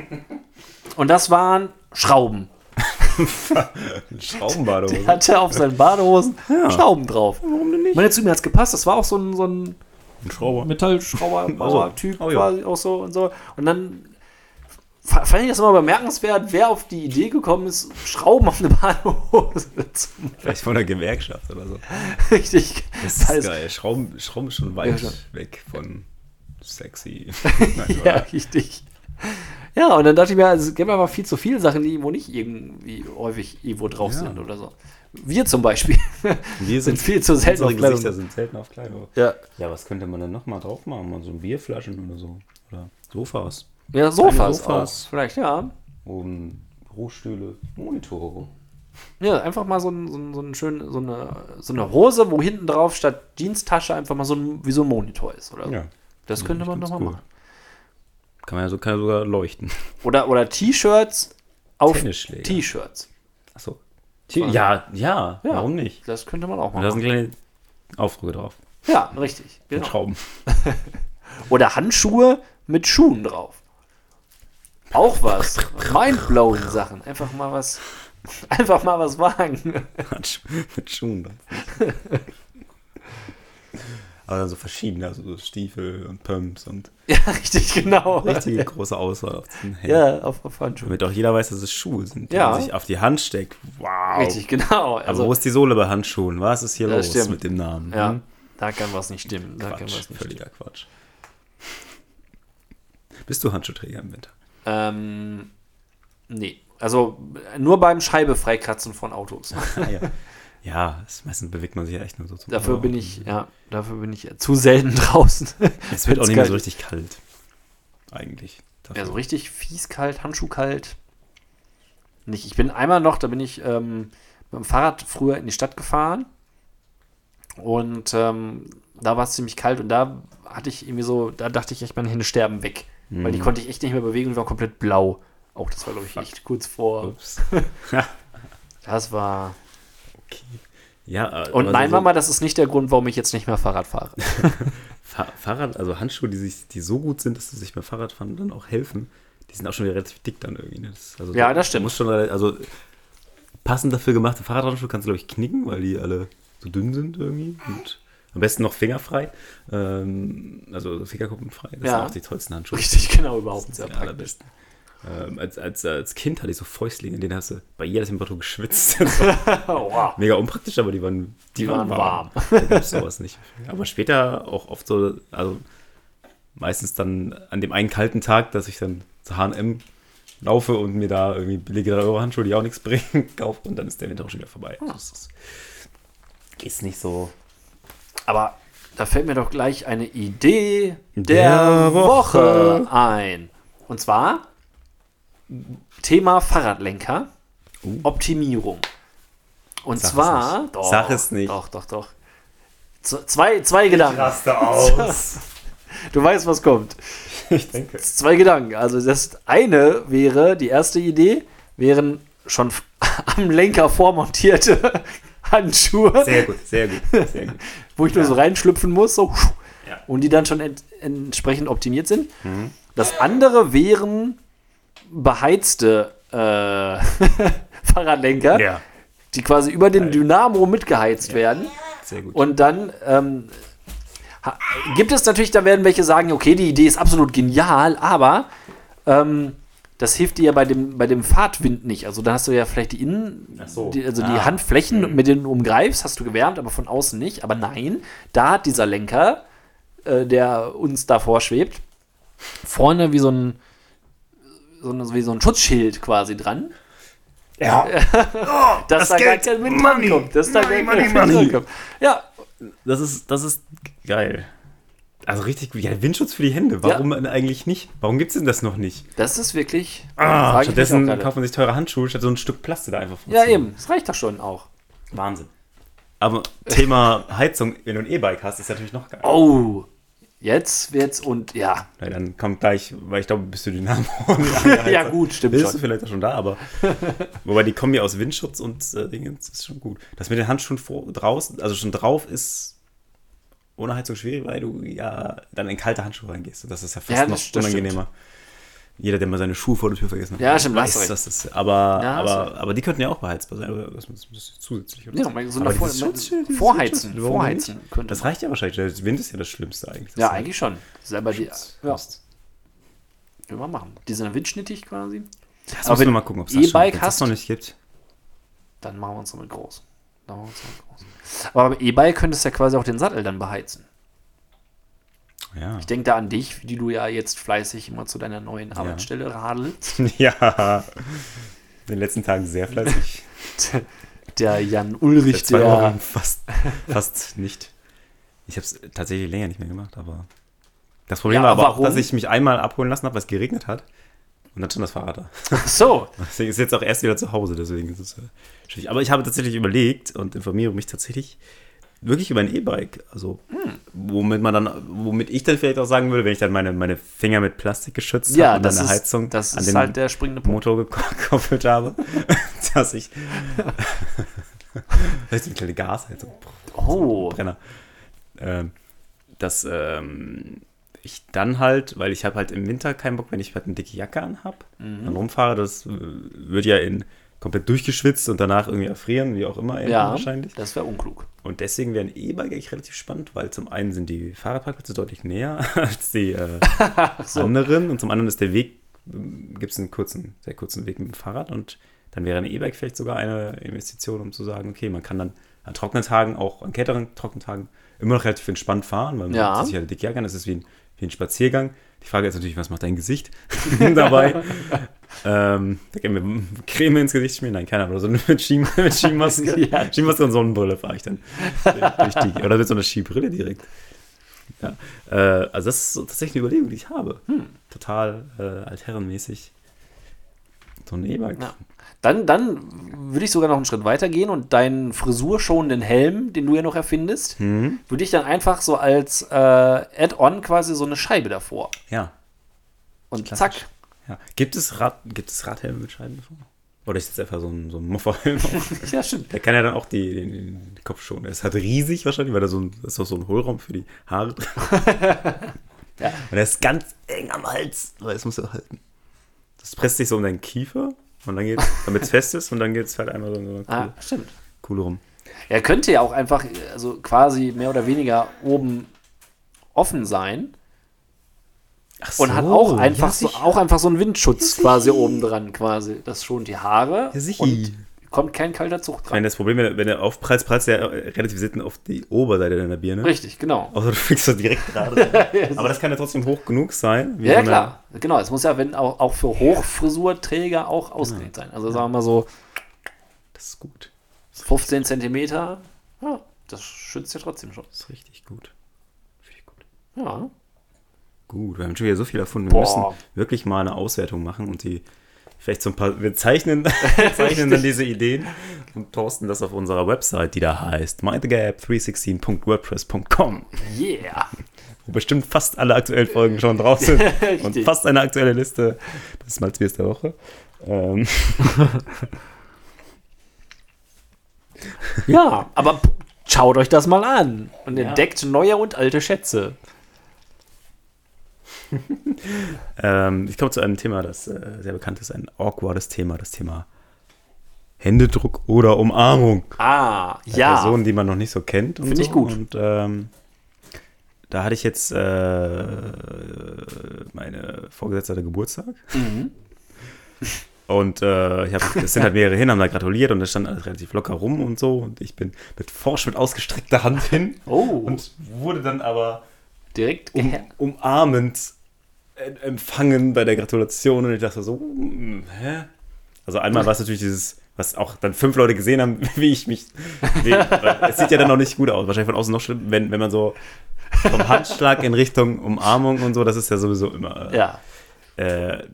B: Und das waren Schrauben. [LAUGHS]
A: Schraubenbadehose.
B: Der hatte auf seinen Badehosen Schrauben drauf. Warum denn nicht? Meine, zu mir hat es gepasst. Das war auch so ein, so ein
A: Ein Schrauber.
B: Schrauber-Bauer-Typ
A: Oh, ja.
B: quasi auch so und so. Und dann fa- fand ich das immer bemerkenswert, wer auf die Idee gekommen ist, Schrauben auf eine Badehose [LAUGHS] zu machen.
A: Vielleicht von der Gewerkschaft oder so. [LAUGHS]
B: Richtig.
A: Das ist
B: heißt-
A: geil. Schrauben, Schrauben ist schon weit
B: Ja, schon.
A: weg von sexy.
B: Ja, richtig. Ja, und dann dachte ich mir, es gibt aber viel zu viele Sachen, die irgendwo nicht irgendwie häufig irgendwo drauf
A: Ja.
B: sind oder so. Wir zum Beispiel [LAUGHS]
A: Wir
B: sind viel zu selten auf Kleidung.
A: Gesichter sind selten auf Kleidung.
B: Ja,
A: Ja, was könnte man denn noch mal drauf machen? Mal so Bierflaschen oder so. Oder Sofas.
B: ja Sofas,
A: Sofas.
B: auch. Vielleicht, ja.
A: Und Bürostühle, Monitore.
B: Ja, einfach mal so, ein, so, ein, so, ein schön, so, eine, so eine Hose, wo hinten drauf statt Jeanstasche einfach mal so ein, wie so ein Monitor ist. Oder.
A: Ja.
B: Das könnte man doch
A: Ganz
B: mal
A: cool.
B: machen.
A: Kann man ja so, kann ja sogar leuchten. [LAUGHS]
B: Oder, oder T-Shirts auf. T-Shirts.
A: Achso. Ja, ja,
B: Ja.
A: warum nicht?
B: Das könnte man auch
A: Und
B: mal
A: da sind
B: machen.
A: kleine Aufdrücke drauf.
B: Ja, richtig.
A: Mit
B: Genau.
A: Schrauben. [LAUGHS]
B: Oder Handschuhe mit Schuhen drauf. Auch was. [LAUGHS] Mindblowing Sachen. Einfach mal was. Einfach mal was wagen.
A: Mit Schuhen. dann. Aber dann so verschiedene, also so Stiefel und Pumps und [LAUGHS]
B: Ja, richtig, genau.
A: richtige [LAUGHS] große Auswahl auf den Händen.
B: Ja, auf, auf Handschuhe.
A: Damit auch jeder weiß, dass es Schuhe sind, die
B: Ja.
A: man sich auf die Hand steckt. Wow.
B: Richtig, genau.
A: Aber
B: Also,
A: wo ist die Sohle bei Handschuhen? Was ist hier los
B: stimmt.
A: mit dem Namen?
B: ja,
A: Hm?
B: da kann was nicht stimmen. Da kann
A: Quatsch,
B: was nicht stimmen.
A: völliger Quatsch. Bist du Handschuhträger im Winter?
B: Ähm, nee. Also nur beim Scheibe freikratzen von Autos. [LAUGHS]
A: Ah, ja. Ja, meistens bewegt man sich ja echt nur so zum
B: Dafür bin ich, ja, dafür bin ich zu selten [LAUGHS] draußen.
A: Es wird auch nicht mehr so richtig kalt. Eigentlich. Dafür.
B: Ja, so richtig fies kalt, Handschuhkalt. Nicht. Ich bin einmal noch, da bin ich ähm, mit dem Fahrrad früher in die Stadt gefahren. Und ähm, da war es ziemlich kalt und da hatte ich irgendwie so, da dachte ich echt, meine Hände sterben weg. Weil
A: Mhm.
B: die konnte ich echt nicht mehr bewegen und die waren komplett blau. Auch das war, glaube ich, echt kurz vor.
A: Ups. [LAUGHS]
B: Das war.
A: Ja, äh,
B: Und
A: aber
B: nein,
A: so,
B: Mama, das ist nicht der Grund, warum ich jetzt nicht mehr Fahrrad fahre. [LAUGHS]
A: Fa Fahrrad, also Handschuhe, die, sich, die so gut sind, dass sie sich beim Fahrradfahren dann auch helfen, die sind auch schon wieder relativ dick dann irgendwie. Ne? Das, also,
B: Ja, das stimmt.
A: musst schon, also passend dafür gemachte Fahrradhandschuhe kannst du, glaube ich, knicken, weil die alle so dünn sind irgendwie. Und am besten noch fingerfrei. Ähm, also fingerkuppenfrei. Das
B: Ja.
A: sind auch die tollsten Handschuhe.
B: Richtig, genau, überhaupt
A: Das
B: sehr
A: sind die
B: praktisch.
A: allerbesten. Ähm, als, als, als Kind hatte ich so Fäustlinge, in denen hast du bei jeder Temperatur geschwitzt. [LAUGHS]
B: Oh, wow.
A: mega unpraktisch, aber die waren,
B: Die waren warm.
A: Da gab's sowas nicht. Aber später auch oft so, also meistens dann an dem einen kalten Tag, dass ich dann zu H&M laufe und mir da irgendwie billige 3 Euro Handschuhe, die auch nichts [LAUGHS] bringen, kaufe und dann ist der Winter auch schon wieder vorbei. Das ist, ist nicht so.
B: Aber da fällt mir doch gleich eine Idee der,
A: Der
B: Woche.
A: Woche.
B: ein. Und zwar Thema Fahrradlenker, Optimierung. Und
A: Uh. Sag es
B: zwar,
A: nicht.
B: doch,
A: Sag es nicht.
B: Doch, doch, doch. Z zwei, zwei Gedanken.
A: Raste [LAUGHS] aus.
B: Du weißt, was kommt.
A: ich denke.
B: Zwei Gedanken. Also das eine wäre, die erste Idee, wären schon [LAUGHS] am Lenker vormontierte [LAUGHS] Handschuhe.
A: Sehr gut, sehr gut, sehr gut.
B: wo ich nur so reinschlüpfen muss, so
A: Ja. Mhm.
B: und die dann schon ent entsprechend optimiert sind. Das andere wären beheizte äh, [LAUGHS] Fahrradlenker,
A: Ja,
B: die quasi über den Dynamo mitgeheizt werden.
A: sehr gut.
B: Und dann ähm, gibt es natürlich, da werden welche sagen, okay, die Idee ist absolut genial, aber ähm, das hilft dir ja bei dem, bei dem Fahrtwind nicht. Also da hast du ja vielleicht die Innen,
A: so.
B: die, also die
A: Ah.
B: Handflächen, mit denen du umgreifst, hast du gewärmt, aber von außen nicht. Aber nein, da hat dieser Lenker, äh, der uns davor schwebt, vorne wie so ein, so ein, wie so ein Schutzschild quasi dran.
A: ja. [LAUGHS]
B: Dass
A: das
B: da
A: Geld,
B: gar kein Wind
A: Money,
B: rankommt. Dass da
A: Money,
B: gar
A: Money,
B: Wind. Ja,
A: Das ist, das ist geil. Also richtig gut. Ja, Windschutz für die Hände. Warum denn eigentlich nicht? Warum gibt es denn das noch nicht?
B: das ist wirklich.
A: Ah, stattdessen kauft man sich teure Handschuhe statt so ein Stück Plastik da einfach
B: Ja, eben. Das reicht doch schon auch.
A: Wahnsinn. Aber Thema [LAUGHS] Heizung, wenn du ein E-Bike hast, ist natürlich noch geil.
B: Oh, jetzt wird's und ja.
A: Weil dann kommt gleich, weil ich glaube, bist du Dynamo. [LAUGHS]
B: Ja, gut, stimmt
A: Bist du
B: schon.
A: vielleicht auch schon da, aber [LAUGHS] wobei die Kombi aus Windschutz und äh, Dingens ist schon gut. Das mit den Handschuhen vor, draußen, also schon drauf ist ohne Heizung schwierig, weil du ja dann in kalte Handschuhe reingehst. Das ist ja fast
B: Ja, das-
A: noch
B: das stimmt.
A: Jeder, der mal seine Schuhe vor der Tür vergessen hat,
B: Ja, stimmt,
A: weiß, dass das aber,
B: Ja,
A: aber, aber die könnten ja auch beheizbar sein, oder das ist ist zusätzlich. Oder
B: Ja,
A: aber
B: eine Vor Vorheizen. Vorheizen könnte
A: Das reicht ja wahrscheinlich. Der Wind ist ja das Schlimmste eigentlich.
B: Ja,
A: Das
B: eigentlich schon. Selber die. Ja, können wir machen. Die sind windschnittig quasi.
A: Das
B: Aber
A: müssen
B: wenn
A: wir mal gucken, ob es das, wenn's das noch nicht gibt.
B: Dann machen wir uns damit groß. Dann machen wir uns damit groß. Aber beim E-Bike könntest du ja quasi auch den Sattel dann beheizen.
A: Ja.
B: Ich denke da an dich, wie du ja jetzt fleißig immer zu deiner neuen Arbeitsstelle radelst. [LAUGHS]
A: ja. In den letzten Tagen sehr fleißig. [LAUGHS]
B: Der Jan Ulrich, der.
A: Wochen fast, fast nicht. Ich habe es tatsächlich länger nicht mehr gemacht, aber das Problem
B: Ja,
A: war aber
B: warum?
A: auch, dass ich mich einmal abholen lassen habe, weil es geregnet hat. Und dann stand das Fahrrad da.
B: Ach so. [LAUGHS]
A: Deswegen ist jetzt auch erst wieder zu Hause, deswegen ist es äh, schwierig. Aber ich habe tatsächlich überlegt und informiere mich tatsächlich wirklich über ein E-Bike. Also,
B: Hm.
A: womit man dann, womit ich dann vielleicht auch sagen würde, wenn ich dann meine, meine Finger mit Plastik geschützt
B: Ja,
A: habe und
B: das
A: dann eine
B: ist,
A: Heizung
B: das
A: an
B: ist
A: den
B: halt der springende Punkt.
A: Motor [LAUGHS] gekoppelt habe, [LAUGHS] dass ich. Vielleicht so eine kleine Gasheizung.
B: Oh.
A: Brenner. Ähm, dass ähm, ich ich dann halt, weil ich habe halt im Winter keinen Bock, wenn ich halt eine dicke Jacke anhab,
B: Mhm.
A: dann rumfahre, das äh, wird ja in komplett durchgeschwitzt und danach irgendwie erfrieren, wie auch immer
B: Ja,
A: wahrscheinlich.
B: das wäre unklug.
A: Und deswegen wäre ein E-Bike eigentlich relativ spannend, weil zum einen sind die Fahrradparkplätze deutlich näher [LAUGHS] als die äh, [LAUGHS] anderen und zum anderen ist der Weg, gibt es einen kurzen, sehr kurzen Weg mit dem Fahrrad und dann wäre ein E-Bike vielleicht sogar eine Investition, um zu sagen, okay, man kann dann an trockenen Tagen, auch an kälteren trockenen Tagen, immer noch relativ entspannt fahren, weil man
B: Ja.
A: sich halt Jacke an, das ist wie ein, wie ein Spaziergang. Die Frage ist natürlich, was macht dein Gesicht [LAUGHS] dabei? ähm, da können wir Creme ins Gesicht schmieren? Nein, keiner, aber so mit, Ski, mit Skimaske. [LAUGHS]
B: Ja.
A: Skimaske und Sonnenbrille fahre ich dann durch die, oder mit so einer Skibrille direkt. Ja, äh, also das ist so tatsächlich eine Überlegung, die ich habe.
B: Hm.
A: Total äh, altherrenmäßig. So ein E-Bike.
B: Ja. Dann, dann würde ich sogar noch einen Schritt weiter gehen und deinen frisurschonenden Helm, den du ja noch erfindest,
A: Mhm.
B: würde ich dann einfach so als äh, Add-on quasi so eine Scheibe davor.
A: Ja,
B: Und
A: Klassisch.
B: zack.
A: ja. Gibt es, Rad, gibt es Radhelme mit Scheiben davor? Oder ist das einfach so ein, so ein Mufferhelm? [LAUGHS]
B: Ja, stimmt.
A: Der kann ja dann auch die, den, den Kopf schonen. Er ist halt riesig wahrscheinlich, weil da so ein, ist auch so ein Hohlraum für die Haare drin. [LAUGHS]
B: Ja.
A: Und er ist ganz eng am Hals, weil das muss er halten. Das presst sich so um deinen Kiefer und dann geht's, damit es fest ist und dann geht es halt einmal so eine
B: Ah,
A: coole,
B: stimmt.
A: coole rum.
B: Er könnte ja auch einfach, also quasi mehr oder weniger oben offen sein
A: Ach
B: und hat auch
A: ja,
B: einfach, so,
A: sicher.
B: auch einfach so einen Windschutz quasi oben dran quasi. Das schont die Haare
A: Ja, sicher.
B: und kommt kein kalter Zug dran.
A: meine, das Problem, wenn er, wenn er aufprallt, prallt er äh, relativ selten auf die Oberseite deiner Birne.
B: Richtig, genau.
A: Außer du fliegst so direkt gerade. [LAUGHS] Aber das kann ja trotzdem hoch genug sein.
B: Ja,
A: eine-
B: klar. Genau, es muss ja wenn auch, auch für Hochfrisurträger auch ausgelegt sein. Also sagen wir mal so
A: Das ist gut.
B: 15 Zentimeter, ja, das schützt ja trotzdem schon.
A: Das ist richtig gut. Richtig gut.
B: Ja.
A: Gut, wir haben schon wieder so viel erfunden. Wir
B: Boah.
A: müssen wirklich mal eine Auswertung machen und die vielleicht so ein paar. Wir zeichnen, [LAUGHS] zeichnen dann diese Ideen und posten das auf unserer Website, die da heißt mindthegap316.wordpress.com,
B: Yeah.
A: wo bestimmt fast alle aktuellen Folgen schon drauf sind [LAUGHS] und fast eine aktuelle Liste des Malzbiers der Woche. Ähm, [LAUGHS]
B: Ja, aber schaut euch das mal an und
A: Ja.
B: entdeckt neue und alte Schätze. [LAUGHS]
A: ähm, ich komme zu einem Thema, das äh, sehr bekannt ist, ein awkwardes Thema, das Thema Händedruck oder Umarmung.
B: Ah,
A: bei
B: ja.
A: Personen, die man noch nicht so kennt.
B: Finde ich
A: so.
B: gut.
A: Und ähm, da hatte ich jetzt äh, meine Vorgesetzte hatte Geburtstag.
B: Mhm. [LAUGHS]
A: Und äh, ich hab, es sind halt mehrere hin, haben da gratuliert und das stand alles relativ locker rum und so. Und ich bin mit forsch mit ausgestreckter Hand hin
B: Oh,
A: und wurde dann aber
B: direkt
A: um, umarmend en- empfangen bei der Gratulation und ich dachte so, hm, hä? Also einmal war es natürlich dieses, was auch dann fünf Leute gesehen haben, [LAUGHS] wie ich mich, wie, es sieht ja dann noch nicht gut aus, wahrscheinlich von außen noch schlimm, wenn, wenn man so vom Handschlag in Richtung Umarmung und so, das ist ja sowieso immer,
B: Ja.
A: äh,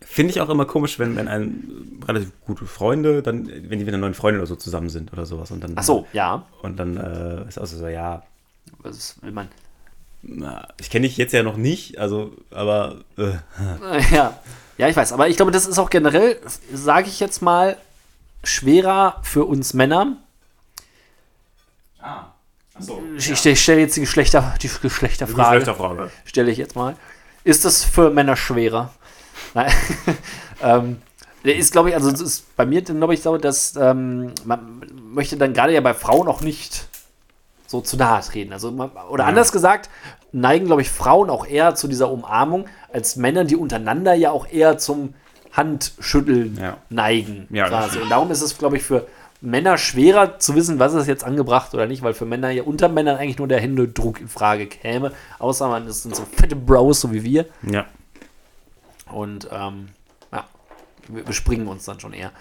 A: finde ich auch immer komisch, wenn, wenn ein relativ gute Freunde, dann, wenn die mit einer neuen Freundin oder so zusammen sind oder sowas und dann,
B: Ach so, ja.
A: und dann äh, ist auch so, ja,
B: Was will man?
A: Na, ich kenne dich jetzt ja noch nicht, also, aber äh, [LAUGHS]
B: Ja. ja, ich weiß. Aber ich glaube, das ist auch generell, sage ich jetzt mal, schwerer für uns Männer.
A: ah, achso.
B: Ich, ich stelle jetzt die, Geschlechter, die Geschlechterfrage.
A: Frage.
B: stelle ich jetzt mal. Ist das für Männer schwerer? [LAUGHS] Nein. [LAUGHS] ähm, der ist, glaube ich, also ist bei mir, glaube ich, so, dass ähm, man möchte dann gerade ja bei Frauen auch nicht so zu nahe treten. Also man, oder anders gesagt, neigen, glaube ich, Frauen auch eher zu dieser Umarmung, als Männer, die untereinander ja auch eher zum Handschütteln
A: Ja.
B: neigen.
A: Ja,
B: quasi. Und darum ist es, glaube ich, für Männer schwerer zu wissen, was ist jetzt angebracht oder nicht, weil für Männer ja unter Männern eigentlich nur der Händedruck in Frage käme. Außer man ist sind so fette Bros, so wie wir.
A: Ja.
B: Und ähm, ja, wir bespringen uns dann schon eher.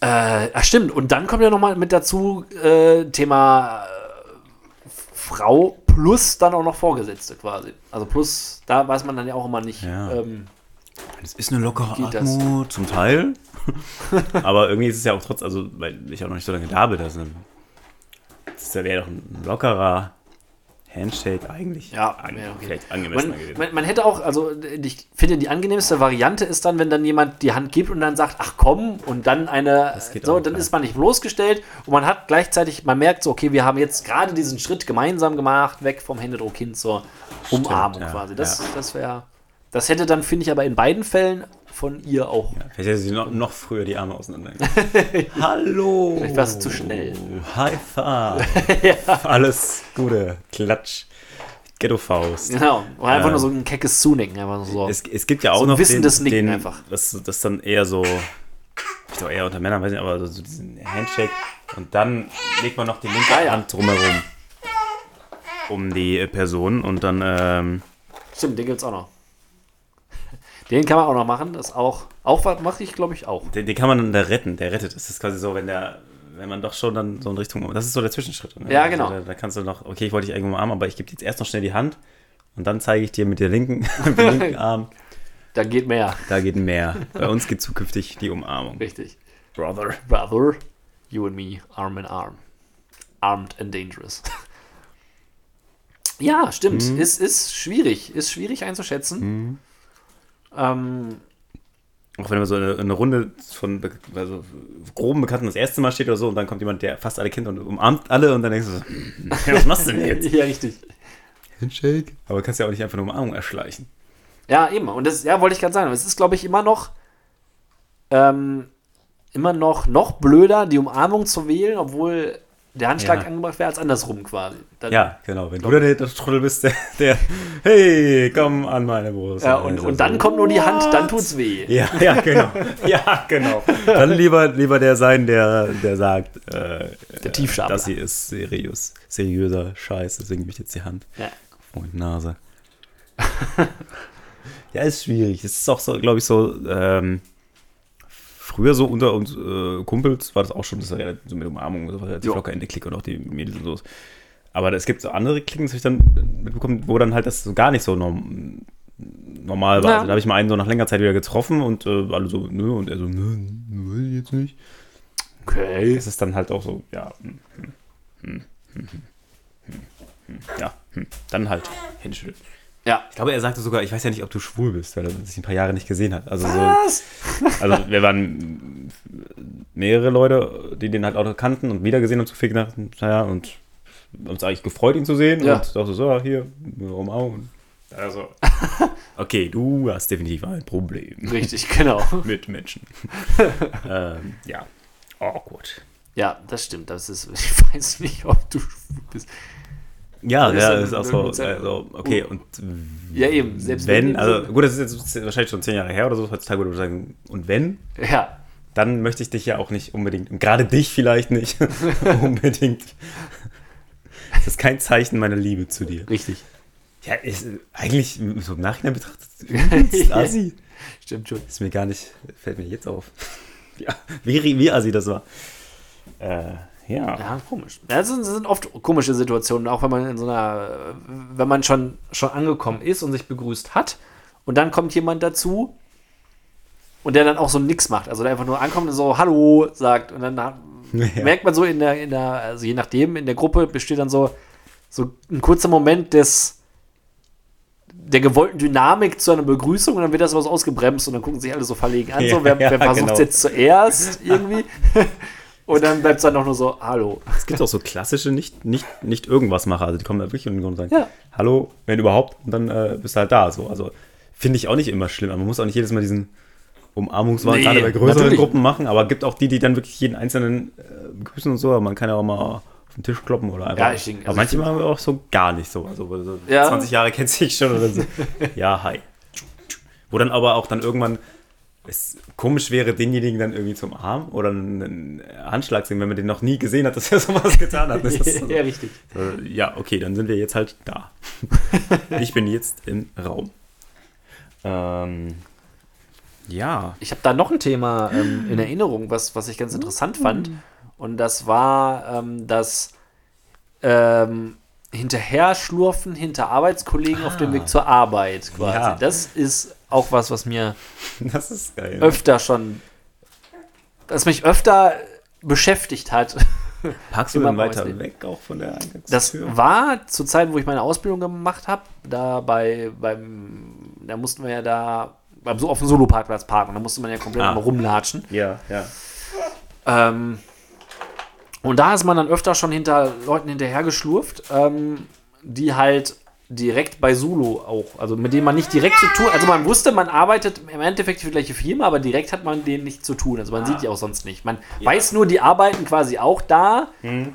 B: Äh, ach stimmt, und dann kommt ja nochmal mit dazu äh, Thema äh, Frau plus dann auch noch Vorgesetzte quasi. Also plus, da weiß man dann ja auch immer nicht.
A: Ja.
B: Ähm,
A: Es ist eine lockere
B: Geht das?
A: Atmo, zum Teil. [LAUGHS] aber irgendwie ist es ja auch trotz, also, weil ich auch noch nicht so lange da bin, das, das wäre doch ein lockerer Handshake eigentlich
B: Ja,
A: an,
B: ja, okay.
A: vielleicht angemessener
B: Man, man, man hätte auch, also ich finde, die angenehmste Variante ist dann, wenn dann jemand die Hand gibt und dann sagt, ach komm, und dann eine, so, dann
A: ja.
B: ist man nicht bloßgestellt und man hat gleichzeitig, man merkt so, okay, wir haben jetzt gerade diesen Schritt gemeinsam gemacht, weg vom Händedruck hin zur Umarmung
A: ja,
B: quasi. Das,
A: ja.
B: das wäre, das hätte dann, finde ich, aber in beiden Fällen von ihr auch.
A: Vielleicht hätte sie noch, noch früher die Arme auseinander. [LAUGHS] Hallo!
B: Vielleicht war es zu schnell.
A: High five! [LAUGHS] Alles Gute. Klatsch. Ghetto-Faust.
B: Genau. Und einfach
A: Ähm,
B: nur so ein keckes Zunicken, einfach so.
A: Es, es gibt ja auch
B: So
A: noch
B: wissendes
A: den,
B: Nicken
A: den
B: einfach.
A: Das, das dann eher so, ich glaube eher unter Männern, weiß nicht, aber so diesen Handshake und dann legt man noch die linke
B: Ah, ja.
A: Hand drumherum um die Person und dann, ähm,
B: Stimmt, den gibt's auch noch. Den kann man auch noch machen. Das auch, auch was mache ich, glaube ich, auch.
A: den, den kann man dann da retten, der rettet. Das ist quasi so, wenn der, wenn man doch schon dann so in Richtung, das ist so der Zwischenschritt. Ne?
B: Ja, genau.
A: Also da, da kannst du noch, okay, ich wollte dich irgendwo umarmen, aber ich gebe dir jetzt erst noch schnell die Hand und dann zeige ich dir mit der linken, [LAUGHS] mit dem linken Arm,
B: Da geht mehr.
A: da geht mehr. Bei uns geht zukünftig die Umarmung.
B: Richtig.
A: Brother.
B: Brother, you and me, arm in arm. Armed and dangerous. [LAUGHS] ja, stimmt.
A: Mhm.
B: Ist, ist schwierig. Ist schwierig einzuschätzen. Ähm,
A: Auch wenn man so eine, eine Runde von also groben Bekannten das erste Mal steht oder so und dann kommt jemand, der fast alle kennt und umarmt alle und dann denkst du so, [LAUGHS] was machst du denn jetzt? [LAUGHS]
B: ja, richtig.
A: Handshake? Aber du kannst ja auch nicht einfach eine Umarmung erschleichen.
B: Ja, eben. Und das, ja, wollte ich gerade sagen. Es ist, glaube ich, immer noch, ähm, immer noch, noch blöder, die Umarmung zu wählen, obwohl der Handschlag
A: Ja.
B: angebracht wäre, als andersrum quasi. Dann,
A: Ja, genau. Wenn du der, der Trottel bist, der, der, hey, komm an meine Brust.
B: Ja, und, und dann kommt nur die Hand, dann tut's weh.
A: Ja, ja, genau. [LAUGHS] Ja, genau. Dann lieber, lieber der sein, der, der sagt, äh,
B: Der Tiefscharfer.
A: das hier ist seriös, seriöser Scheiß, deswegen gebe ich jetzt die Hand.
B: Ja.
A: Freund Nase. [LAUGHS] ja, ist schwierig. Es ist auch so, glaube ich, so, ähm, früher so unter uns äh, Kumpels war das auch schon, das war relativ, so mit Umarmung, das war relativ locker in der Clique und auch die Mädels und so. Aber es gibt so andere Klicken, das habe ich dann mitbekommen, wo dann halt das so gar nicht so norm normal war.
B: Ja.
A: Also, da habe ich mal einen so nach längerer Zeit wieder getroffen und äh, alle so, nö, und er so, nö, nö, jetzt nicht.
B: Okay.
A: Das ist dann halt auch so, ja, hm, hm, hm, hm, hm, hm, hm, ja, hm, dann halt hinschütteln.
B: Ja.
A: Ich glaube, er sagte sogar, ich weiß ja nicht, ob du schwul bist, weil er sich ein paar Jahre nicht gesehen hat. Also so,
B: Was?
A: also wir waren mehrere Leute, die den halt auch kannten und wiedergesehen und zufällig dachten, naja, und uns eigentlich gefreut, ihn zu sehen.
B: Ja.
A: Und dachte so, hier, Umarmung. Also, [LAUGHS] okay, du hast definitiv ein Problem
B: Richtig, genau. [LAUGHS]
A: mit Menschen. [LAUGHS] ähm, ja, awkward.
B: Ja, das stimmt. Das ist, ich weiß nicht, ob du schwul bist.
A: Ja, ja, ist auch so, also, okay, und
B: Ja, eben. Selbst
A: wenn,
B: wenn-
A: also gut, das ist jetzt wahrscheinlich schon zehn Jahre her oder so, heutzutage würde ich sagen, und wenn,
B: Ja,
A: dann möchte ich dich ja auch nicht unbedingt, gerade dich vielleicht nicht, [LAUGHS] unbedingt. Das ist kein Zeichen meiner Liebe zu dir.
B: richtig.
A: Ja, ist eigentlich so im Nachhinein betrachtet, [LAUGHS] übelst assi.
B: Stimmt schon.
A: Ist mir gar nicht, fällt mir jetzt auf. [LAUGHS] Ja, wie, wie assi das war. Äh, ja.
B: Ja, komisch. Das sind, das sind oft komische Situationen, auch wenn man in so einer, wenn man schon, schon angekommen ist und sich begrüßt hat und dann kommt jemand dazu und der dann auch so nix macht. Also der einfach nur ankommt und so Hallo sagt und dann [LAUGHS]
A: Ja.
B: merkt man so in der, in der, also je nachdem, in der Gruppe besteht dann so, so ein kurzer Moment des der gewollten Dynamik zu einer Begrüßung und dann wird das was ausgebremst und dann gucken sich alle so verlegen an. [LAUGHS]
A: Ja,
B: so, wer,
A: ja,
B: wer versucht
A: genau.
B: jetzt zuerst irgendwie? [LAUGHS] und dann bleibt es dann auch nur so, hallo.
A: Es gibt auch so klassische nicht, nicht, nicht irgendwas Macher. Also die kommen da wirklich und sagen,
B: Ja.
A: hallo, wenn überhaupt, und dann äh, bist du halt da. So. Also finde ich auch nicht immer schlimm. Aber man muss auch nicht jedes Mal diesen Umarmungswahn
B: Nee,
A: gerade bei größeren
B: natürlich.
A: Gruppen machen. Aber gibt auch die, die dann wirklich jeden einzelnen äh, begrüßen und so. Aber man kann ja auch mal auf den Tisch kloppen oder einfach.
B: Ja, ich denke-
A: aber
B: also
A: manche
B: ich
A: machen auch so gar nicht so. Also so
B: Ja.
A: 20 Jahre kennt sich schon oder so. [LAUGHS] ja, hi. Wo dann aber auch dann irgendwann es komisch wäre, denjenigen dann irgendwie zum Arm oder einen Handschlag zu sehen, wenn man den noch nie gesehen hat, dass er sowas [LAUGHS] getan hat. Das ist so,
B: ja, richtig.
A: äh, ja, okay, dann sind wir jetzt halt da. [LAUGHS] ich bin jetzt im Raum. Ähm, ja.
B: Ich habe da noch ein Thema ähm, in Erinnerung, was, was ich ganz interessant fand. Und das war ähm, das ähm, Hinterherschlurfen hinter Arbeitskollegen auf dem Weg zur Arbeit quasi.
A: Ja.
B: Das ist auch was, was mir [LAUGHS] öfter schon, was mich öfter beschäftigt hat. [LAUGHS]
A: Parkst du dann weiter weg auch von der Eingangstür?
B: Das war zur Zeit, wo ich meine Ausbildung gemacht habe. Da bei, beim, da mussten wir ja da beim, so auf dem Solo-Parkplatz parken. Da musste man ja komplett
A: Ah.
B: rumlatschen.
A: Ja, ja.
B: Ähm, und da ist man dann öfter schon hinter Leuten hinterhergeschlurft, ähm, die halt direkt bei Zulu auch, also mit denen man nicht direkt zu tun, also man wusste, man arbeitet im Endeffekt für die gleiche Firma, aber direkt hat man denen nichts zu tun. Also man sieht die auch sonst nicht. Man weiß nur, die arbeiten quasi auch da,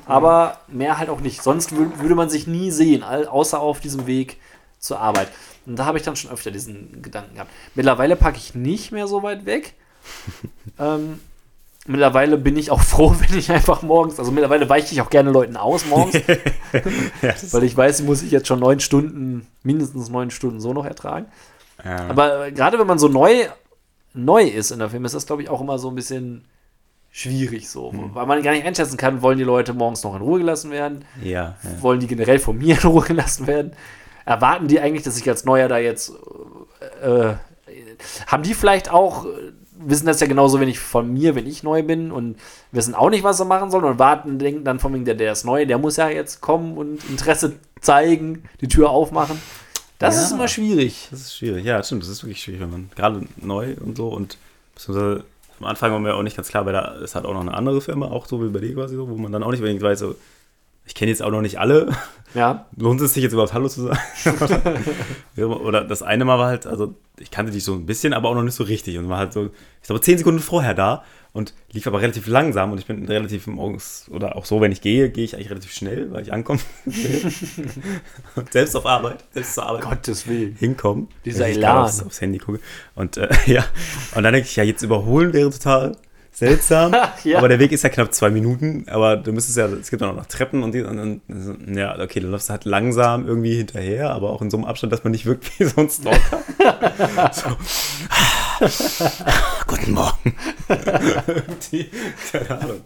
B: aber mehr halt auch nicht. Sonst wü- würde man sich nie sehen, außer auf diesem Weg zur Arbeit. Und da habe ich dann schon öfter diesen Gedanken gehabt. Mittlerweile packe ich nicht mehr so weit weg. [LAUGHS] ähm, mittlerweile bin ich auch [LAUGHS] froh, wenn ich einfach morgens, also mittlerweile weiche ich auch gerne Leuten aus morgens, [LAUGHS]
A: ja,
B: weil ich weiß, die muss ich jetzt schon neun Stunden, mindestens neun Stunden so noch ertragen.
A: ja.
B: Aber äh, gerade wenn man so neu, neu ist in der Film, ist das, glaube ich, auch immer so ein bisschen schwierig so, weil man gar nicht einschätzen kann, wollen die Leute morgens noch in Ruhe gelassen werden,
A: ja, ja.
B: wollen die generell von mir [LAUGHS] in Ruhe gelassen werden, erwarten die eigentlich, dass ich als Neuer da jetzt, äh, haben die vielleicht auch, äh, wissen das ja genauso wenig von mir, wenn ich neu bin und wissen auch nicht, was sie machen sollen und warten, denken dann von wegen, der, der ist neu, der muss ja jetzt kommen und Interesse zeigen, die Tür aufmachen. Das
A: Ja.
B: ist immer schwierig.
A: Das ist schwierig. Ja, stimmt. Das ist wirklich schwierig, wenn man gerade neu und so und beziehungsweise am Anfang war mir auch nicht ganz klar, weil da ist halt auch noch eine andere Firma, auch so wie bei dir quasi so, wo man dann auch nicht unbedingt weiß, so, ich kenne jetzt auch noch nicht alle.
B: Ja,
A: Lohnt es sich jetzt überhaupt Hallo zu sagen? [LAUGHS] [LAUGHS] Oder das eine Mal war halt, also ich kannte dich so ein bisschen, aber auch noch nicht so richtig und war halt so, ich glaube, zehn Sekunden vorher da und lief aber relativ langsam und ich bin relativ morgens oder auch so, wenn ich gehe, gehe ich eigentlich relativ schnell, weil ich ankomme. [LAUGHS] selbst auf Arbeit, selbst zur Arbeit
B: Gottes Willen.
A: hinkommen.
B: Dieser Elan.
A: Aufs, aufs Handy gucke. Und äh, [LAUGHS] ja, und dann denke ich, ja, jetzt überholen wäre total seltsam. [LAUGHS]
B: Ja.
A: Aber der Weg ist ja knapp zwei Minuten. Aber du müsstest ja, es gibt auch noch Treppen und, die, und dann, also, ja, okay, dann läufst du halt langsam irgendwie hinterher, aber auch in so einem Abstand, dass man nicht wirkt [LAUGHS] wie [LAUGHS] so ein Stalker. so. [LAUGHS] Guten Morgen. [LAUGHS] Irgendwie, keine Ahnung.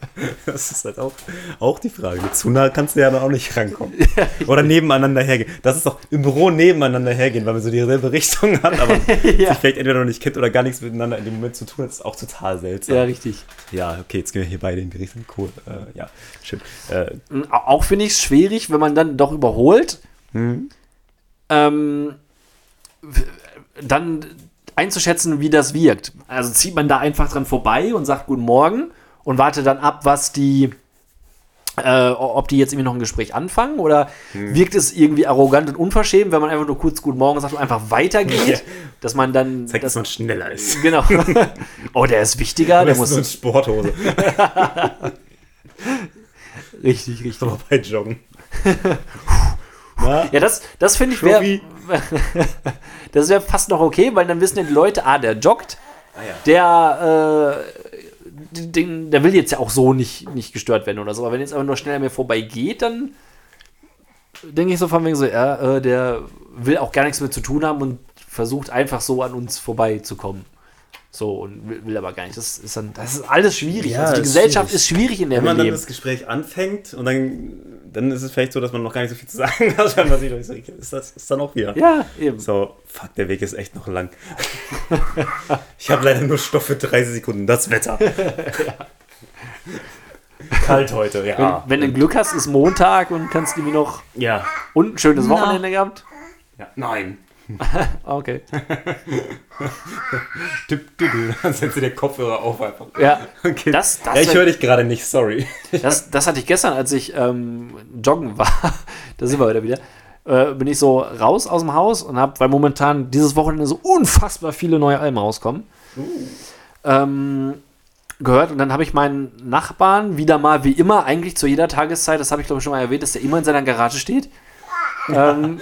A: Das ist halt auch, auch die Frage. Zu nah kannst du ja dann auch nicht rankommen. [LAUGHS] Oder nebeneinander hergehen. Das ist doch im Büro nebeneinander hergehen, weil man so dieselbe Richtung hat, aber
B: Ja.
A: sich vielleicht entweder noch nicht kennt oder gar nichts miteinander in dem Moment zu tun hat, ist auch total seltsam.
B: Ja, richtig.
A: Ja, okay, jetzt gehen wir hier beide in die Richtung. Cool. Äh, ja, schön. Äh,
B: Auch finde ich es schwierig, wenn man dann doch überholt, ähm, w- dann einzuschätzen, wie das wirkt. Also zieht man da einfach dran vorbei und sagt Guten Morgen und wartet dann ab, was die, äh, ob die jetzt irgendwie noch ein Gespräch anfangen oder wirkt es irgendwie arrogant und unverschämt, wenn man einfach nur kurz Guten Morgen sagt und einfach weitergeht,
A: Ja.
B: dass man dann,
A: zeigt, dass
B: das,
A: man schneller ist.
B: genau, [LAUGHS] oh, der ist wichtiger, der muss
A: so eine Sporthose. [LAUGHS]
B: richtig, richtig.
A: Aber bei Joggen. [LAUGHS] Na?
B: Ja, das, das finde ich wäre. [LAUGHS] Das wäre fast noch okay, weil dann wissen ja die Leute, ah, der joggt,
A: Ah, ja.
B: der, äh, den, der will jetzt ja auch so nicht, nicht gestört werden oder so. Aber wenn jetzt aber nur schnell an mir vorbeigeht, dann denke ich so von wegen so, ja, äh, der will auch gar nichts mehr zu tun haben und versucht einfach so an uns vorbeizukommen. So, und will, will aber gar nicht. Das ist dann, das ist alles schwierig.
A: Ja,
B: also die
A: ist
B: Gesellschaft
A: schwierig.
B: ist schwierig, in der
A: Wenn man dann das Gespräch anfängt und dann, dann ist es vielleicht so, dass man noch gar nicht so viel zu sagen hat, wenn man sich so, ist das ist dann auch wieder.
B: Ja, eben.
A: So, fuck, der Weg ist echt noch lang. [LAUGHS] ich habe leider nur Stoff für 30 Sekunden. Das Wetter. [LAUGHS] Kalt heute, ja.
B: Wenn, wenn du Glück hast, ist Montag und kannst irgendwie noch
A: ja.
B: und ein schönes Wochenende gehabt.
A: ja. Nein. [LAUGHS]
B: Okay. [LAUGHS]
A: Tipp, tipp. Dann setzt du der Kopfhörer auf einfach.
B: Ja,
A: Okay.
B: Das- das
A: ja, ich höre dich gerade nicht, sorry.
B: das, das hatte ich gestern, als ich ähm, joggen war. [LAUGHS] da sind wir heute wieder. Äh, bin ich so raus aus dem Haus und habe, weil momentan dieses Wochenende so unfassbar viele neue Alben rauskommen, ähm, gehört. Und dann habe ich meinen Nachbarn wieder mal, wie immer, eigentlich zu jeder Tageszeit, das habe ich glaube ich schon mal erwähnt, dass der immer in seiner Garage steht. Ähm,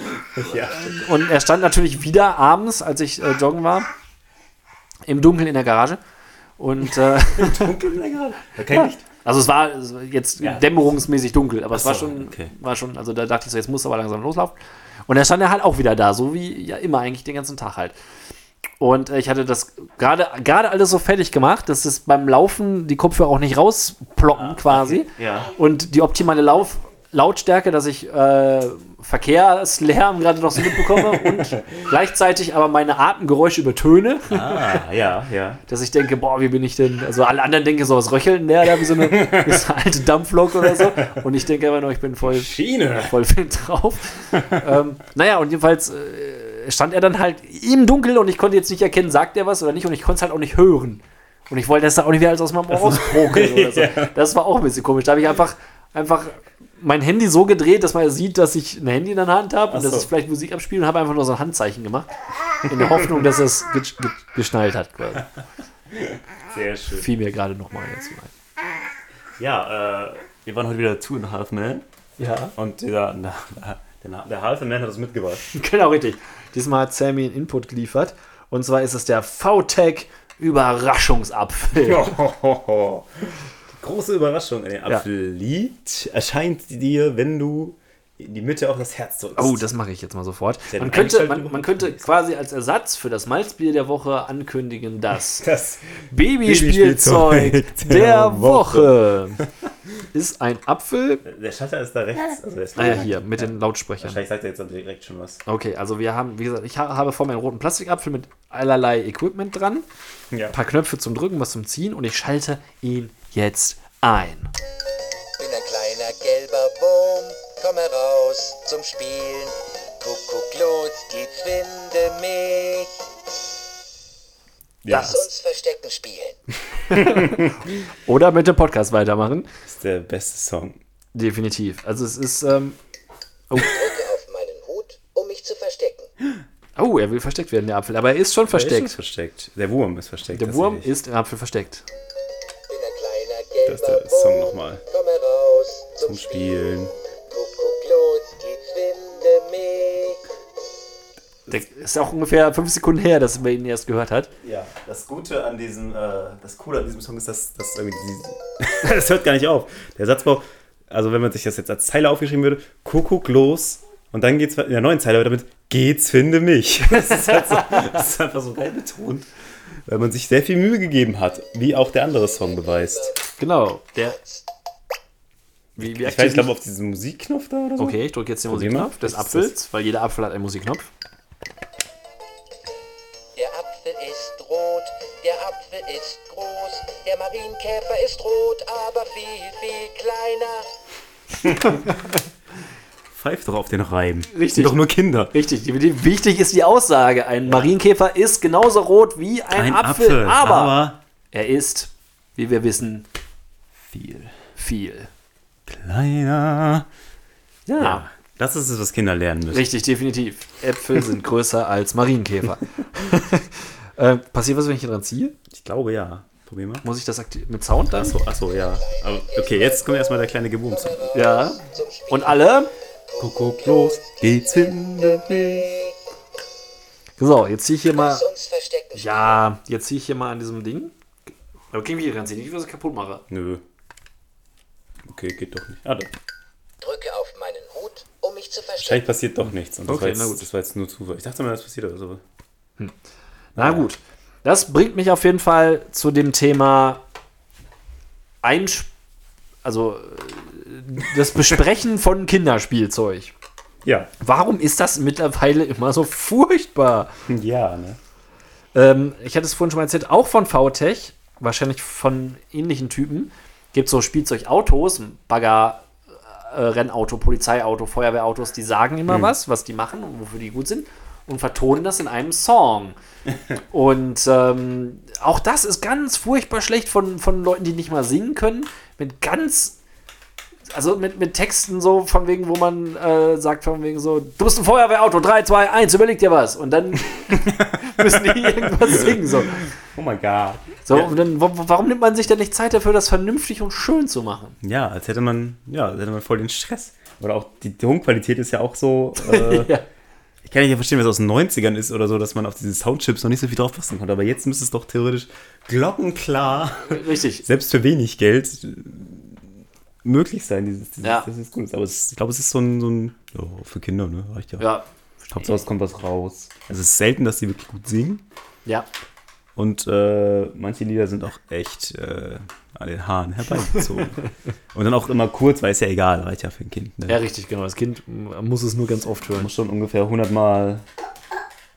A: Ja.
B: Und er stand natürlich wieder abends, als ich äh, joggen war, im Dunkeln in der Garage. Und äh,
A: Dunkel länger. Kein Licht.
B: also es war es jetzt
A: Ja.
B: dämmerungsmäßig dunkel, aber es
A: Ach
B: war schon,
A: okay.
B: war schon, also da dachte ich so, jetzt muss aber langsam loslaufen. Und da stand er halt auch wieder da, so wie ja immer eigentlich den ganzen Tag halt. Und äh, ich hatte das gerade gerade alles so fertig gemacht, dass es beim Laufen die Kopfhörer auch nicht rausploppen quasi.
A: Ja.
B: Und die optimale Lauf Lautstärke, dass ich äh, Verkehrslärm gerade noch so mitbekomme [LAUGHS] und gleichzeitig aber meine Atemgeräusche übertöne,
A: Ah, ja, ja.
B: dass ich denke, boah, wie bin ich denn? Also alle anderen denken so, was röcheln der da wie so eine, wie so eine alte Dampflok oder so. Und ich denke einfach nur, ich bin voll,
A: Schiene.
B: voll fit drauf. ähm, naja, und jedenfalls äh, stand er dann halt im Dunkeln und ich konnte jetzt nicht erkennen, sagt er was oder nicht und ich konnte es halt auch nicht hören. Und ich wollte das da auch nicht wieder alles aus meinem Ohr rausprokeln oder so. [LAUGHS] Das war auch ein bisschen komisch. Da habe ich einfach, einfach mein Handy so gedreht, dass man sieht, dass ich ein Handy in der Hand habe und
A: Ach
B: dass
A: so.
B: ich vielleicht Musik abspiele und habe einfach nur so ein Handzeichen gemacht. In der Hoffnung, dass es ge ge geschnallt hat. Quasi.
A: Sehr schön.
B: Fiel mir gerade nochmal dazu ein.
A: Ja, äh, wir waren heute wieder and a Half Man.
B: Ja.
A: Und der, der, der, der Half Man hat das mitgebracht. [LAUGHS]
B: Genau, richtig. Diesmal hat Sammy einen Input geliefert. Und zwar ist es der VTech Überraschungsapfel. [LAUGHS]
A: Große Überraschung. Der Apfel liegt, erscheint dir, wenn du in die Mitte auf das Herz drückst.
B: Oh, das mache ich jetzt mal sofort.
A: Ja,
B: Man könnte, man, man könnte quasi als Ersatz für das Malzbier der Woche ankündigen, dass [LAUGHS]
A: das
B: Babyspielzeug
A: Babyspielzeug
B: der
A: der
B: Woche [LAUGHS] ist ein Apfel.
A: Der Schalter ist da rechts. Also ist
B: Ah ja, hier, mit den Lautsprechern.
A: Wahrscheinlich sagt er jetzt direkt schon was.
B: Okay, also wir haben, wie gesagt, ich ha- habe vor mir einen roten Plastikapfel mit allerlei Equipment dran.
A: Ja.
B: Ein paar Knöpfe zum Drücken, was zum Ziehen und ich schalte ihn jetzt ein.
E: Bin ein kleiner gelber Wurm, komm heraus zum Spielen. Kuckuck, los geht's, finde mich.
A: Ja,
E: Lass
A: das
E: uns Verstecken spielen. [LAUGHS]
B: Oder mit dem Podcast weitermachen.
A: ist der beste Song.
B: Definitiv. Also es ist, ähm,
E: Drücke auf meinen Hut, um mich zu verstecken.
B: oh, er will versteckt werden, der Apfel. Aber er ist schon
A: Der ist
B: versteckt.
A: versteckt. Der Wurm ist versteckt.
B: Der Wurm ist im Apfel versteckt.
A: Das ist der Song nochmal.
E: zum,
A: Zum Spielen.
E: Kuckuck, los geht's, finde mich.
B: Der ist auch ungefähr fünf Sekunden her, dass man ihn erst gehört hat.
A: Ja, das Gute an diesem, äh, das Coole an diesem Song ist, dass, dass irgendwie die, [LAUGHS] das hört gar nicht auf. Der Satzbau, also wenn man sich das jetzt als Zeile aufgeschrieben würde, Kuckuck los und dann geht's in der neuen Zeile weiter mit geht's, finde mich. [LAUGHS] Das ist, halt so, das ist einfach so geil betont, weil man sich sehr viel Mühe gegeben hat, wie auch der andere Song beweist.
B: Genau. Der. Wie, wie
A: Ich weiß, ich glaube auf diesen Musikknopf da oder so.
B: Okay, ich drücke jetzt den
A: Probier mal.
B: Musikknopf des
A: Was ist
B: Apfels, weil jeder Apfel hat einen Musikknopf.
E: Der Apfel ist rot, der Apfel ist groß, der Marienkäfer ist rot, aber viel, viel kleiner. [LAUGHS]
A: Pfeif doch auf den Reim.
B: Richtig.
A: Sind doch nur Kinder.
B: Richtig, die- die- wichtig ist die Aussage. Ein Marienkäfer ist genauso rot wie ein, Apfel, aber, er ist, wie wir wissen,
A: viel
B: viel.
A: kleiner.
B: Ja,
A: Ja, das ist es, was Kinder lernen müssen.
B: richtig, definitiv. Äpfel sind größer [LAUGHS] als Marienkäfer. [LAUGHS] äh, passiert was, wenn ich hier dran ziehe?
A: Ich glaube ja. Probier mal.
B: Muss ich das mit Sound dann?
A: Achso, achso, ja. Aber, okay, jetzt kommt erstmal der kleine Gebums.
B: Ja. Und alle?
A: Kuckuck, los, geht's finde
B: So, jetzt ziehe ich hier mal. Ja, jetzt ziehe ich hier mal an diesem Ding. Okay, wie hier ranziehen, nicht, dass ich es kaputt mache.
A: Nö. Okay, geht doch nicht. Ah, doch.
E: Drücke auf meinen Hut, um mich zu verstecken.
A: Wahrscheinlich passiert doch nichts. Und das,
B: Okay,
A: war jetzt,
B: na gut.
A: das war jetzt nur Zufall. Ich dachte mal, das passiert oder so.
B: Na gut. Das bringt mich auf jeden Fall zu dem Thema Einsp also äh, das Besprechen von Kinderspielzeug.
A: Ja.
B: Warum ist das mittlerweile immer so furchtbar?
A: Ja, ne?
B: Ähm, ich hatte es vorhin schon mal erzählt, auch von VTech, wahrscheinlich von ähnlichen Typen, gibt so Spielzeugautos, Bagger, äh, Rennauto, Polizeiauto, Feuerwehrautos, die sagen immer was, was die machen und wofür die gut sind und vertonen das in einem Song. [LAUGHS] und ähm, auch das ist ganz furchtbar schlecht von, von Leuten, die nicht mal singen können, mit ganz also mit, mit Texten so von wegen, wo man äh, sagt von wegen so, du bist ein Feuerwehrauto, 3, 2, 1, überleg dir was. Und dann [LAUGHS] müssen die irgendwas singen. So,
A: Oh mein Gott.
B: so
A: Ja.
B: und dann, warum nimmt man sich denn nicht Zeit dafür, das vernünftig und schön zu machen?
A: Ja, als hätte man, ja, als hätte man voll den Stress. Oder auch die Tonqualität ist ja auch so. Äh, [LAUGHS]
B: Ja.
A: Ich kann nicht verstehen, was aus den 90ern ist oder so, dass man auf diese Soundchips noch nicht so viel draufpassen konnte. Aber jetzt müsste es doch theoretisch glockenklar,
B: Richtig. [LAUGHS]
A: selbst für wenig Geld, möglich sein, dieses, dieses
B: Ja.
A: dass es gut ist. Aber es, ich glaube, es ist so ein, so ein ja, für Kinder, ne? Reicht ja.
B: Ja.
A: Hauptsache, es kommt was raus. Also es ist selten, dass die wirklich gut singen.
B: Ja.
A: Und äh, manche Lieder sind auch echt äh, an den Haaren herbeigezogen. [LAUGHS] und dann auch immer kurz, weil es ja egal, reicht ja für ein Kind. Ne?
B: Ja, richtig, genau. Das Kind muss es nur ganz oft hören.
A: muss schon ungefähr 100 Mal.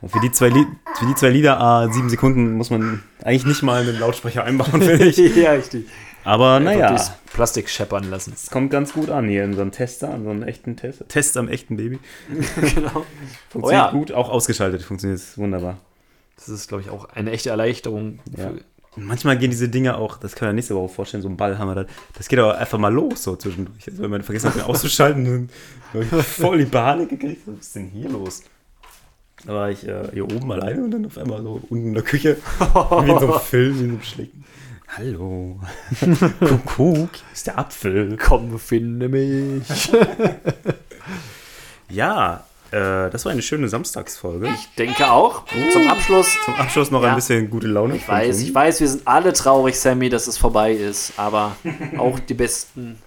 A: Für die, zwei Lied, für die zwei Lieder, ah, sieben Sekunden, muss man eigentlich nicht mal einen Lautsprecher einbauen, finde ich. [LAUGHS]
B: ja, richtig.
A: Aber naja,
B: das Plastik scheppern lassen.
A: es kommt ganz gut an hier in so einem Tester, an so einem echten Tester. Test am echten Baby. [LAUGHS]
B: genau.
A: Funktioniert
B: Oh ja.
A: gut, auch ausgeschaltet funktioniert es wunderbar.
B: Das ist, glaube ich, auch eine echte Erleichterung.
A: Ja. Manchmal gehen diese Dinge auch, das kann man ja nächste Woche vorstellen, so ein Ball haben wir da, das geht aber einfach mal los so zwischendurch. Also wenn man vergessen hat, den auszuschalten, dann habe ich voll die Panik gekriegt. Was ist denn hier los? Da war ich äh, hier oben alleine und dann auf einmal so unten in der Küche, [LAUGHS] wie in so einem Film, wie in so einem Schlicken. Hallo. [LAUGHS] Kuckuck, hier ist der Apfel.
B: Komm, finde mich. [LAUGHS]
A: Ja, äh, das war eine schöne Samstagsfolge.
B: Ich denke auch. Zum Abschluss.
A: Zum Abschluss noch
B: Ja.
A: ein bisschen gute Laune.
B: Ich weiß, ich weiß, wir sind alle traurig, Sammy, dass es vorbei ist, aber [LAUGHS] auch die besten.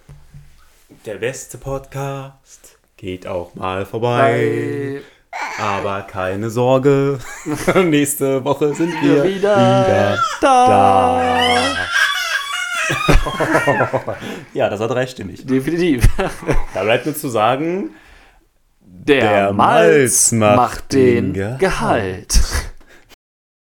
A: Der beste Podcast geht auch mal vorbei. Aber keine Sorge, [LAUGHS] nächste Woche sind wir
B: wieder,
A: da. [LAUGHS] ja, das war dreistimmig.
B: Definitiv.
A: Da bleibt nur zu sagen,
B: Der,
A: Der
B: Malz
A: Malz macht
B: macht den
A: den
B: Gehalt.